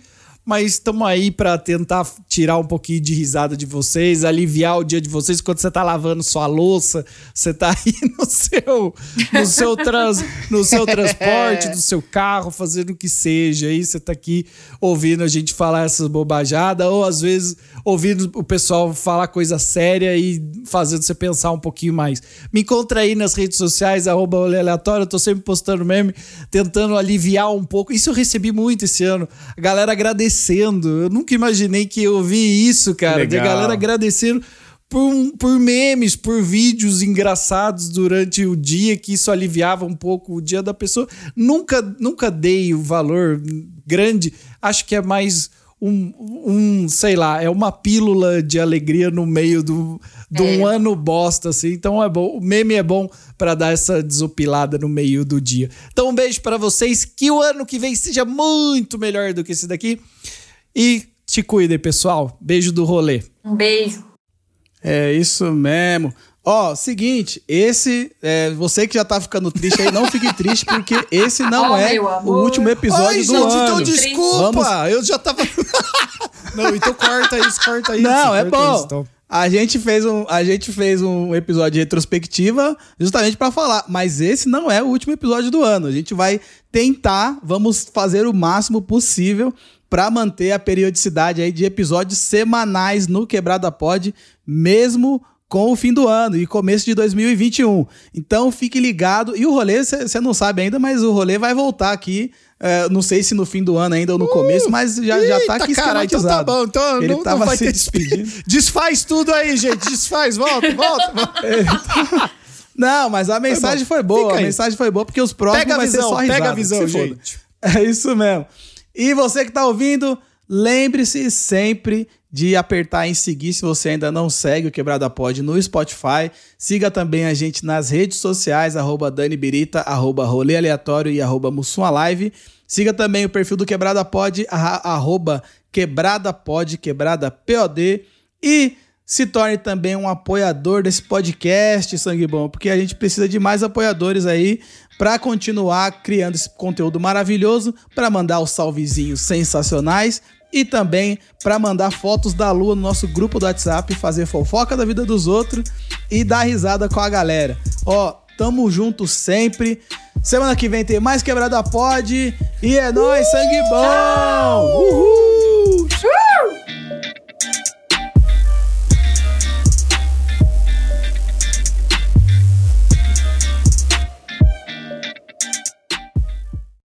Mas estamos aí para tentar tirar um pouquinho de risada de vocês, aliviar o dia de vocês quando você tá lavando sua louça, você tá aí *laughs* no seu no seu trans, no seu *laughs* transporte, no seu carro, fazendo o que seja. Aí você tá aqui ouvindo a gente falar essas bobajadas ou às vezes ouvindo o pessoal falar coisa séria e fazendo você pensar um pouquinho mais. Me encontra aí nas redes sociais arroba aleatório, eu tô sempre postando meme, tentando aliviar um pouco. Isso eu recebi muito esse ano. A galera agradecendo. Eu nunca imaginei que eu vi isso, cara. De Legal. galera agradecendo por, por memes, por vídeos engraçados durante o dia, que isso aliviava um pouco o dia da pessoa. Nunca, nunca dei o valor grande. Acho que é mais um, um, sei lá, é uma pílula de alegria no meio do, de um ano bosta, assim. Então é bom. O meme é bom pra dar essa desopilada no meio do dia. Então um beijo pra vocês. Que o ano que vem seja muito melhor do que esse daqui. E te cuidem, pessoal. Beijo do rolê. Um beijo. É isso mesmo. Ó, seguinte, esse. é, você que já tá ficando triste aí, não fique triste, porque esse não Oh, é o último episódio Ai, do gente, ano. então desculpa. Vamos- Eu já tava. *laughs* não, então corta isso, corta isso. Não, é bom. isso, então. A gente fez um, a gente fez um episódio de retrospectiva justamente pra falar, mas esse não é o último episódio do ano. A gente vai tentar, vamos fazer o máximo possível pra manter a periodicidade aí de episódios semanais no Quebrada Pod, mesmo com o fim do ano e começo de 2021. Então fique ligado. E o rolê, você não sabe ainda, mas o rolê vai voltar aqui. é, não sei se no fim do ano ainda ou no começo, mas já, já tá Eita, aqui cara, então tá bom. Então Ele não, não tava vai se ter despedindo. *laughs* Desfaz tudo aí, gente. Desfaz, volta, volta. volta. *laughs* Não, mas a mensagem bom. foi, boa. Fica A aí. mensagem foi boa porque os próximos Pega vai visão, ser só pega risada. a visão, se foda. gente. *laughs* É isso mesmo. E você que tá ouvindo, lembre-se sempre de apertar em seguir se você ainda não segue o Quebrada Pod no Spotify. Siga também a gente nas redes sociais, arroba Dani Birita, arroba Rolê Aleatório e arroba Live. Siga também o perfil do Quebrada Pod, arroba Quebrada Pod, Quebrada POD. E se torne também um apoiador desse podcast, Sangue Bom, porque a gente precisa de mais apoiadores aí para continuar criando esse conteúdo maravilhoso, para mandar os salvezinhos sensacionais e também para mandar fotos da lua no nosso grupo do WhatsApp, fazer fofoca da vida dos outros e dar risada com a galera. Ó, tamo junto sempre. Semana que vem tem mais Quebrada Pod e é nóis, sangue bom! Uhul!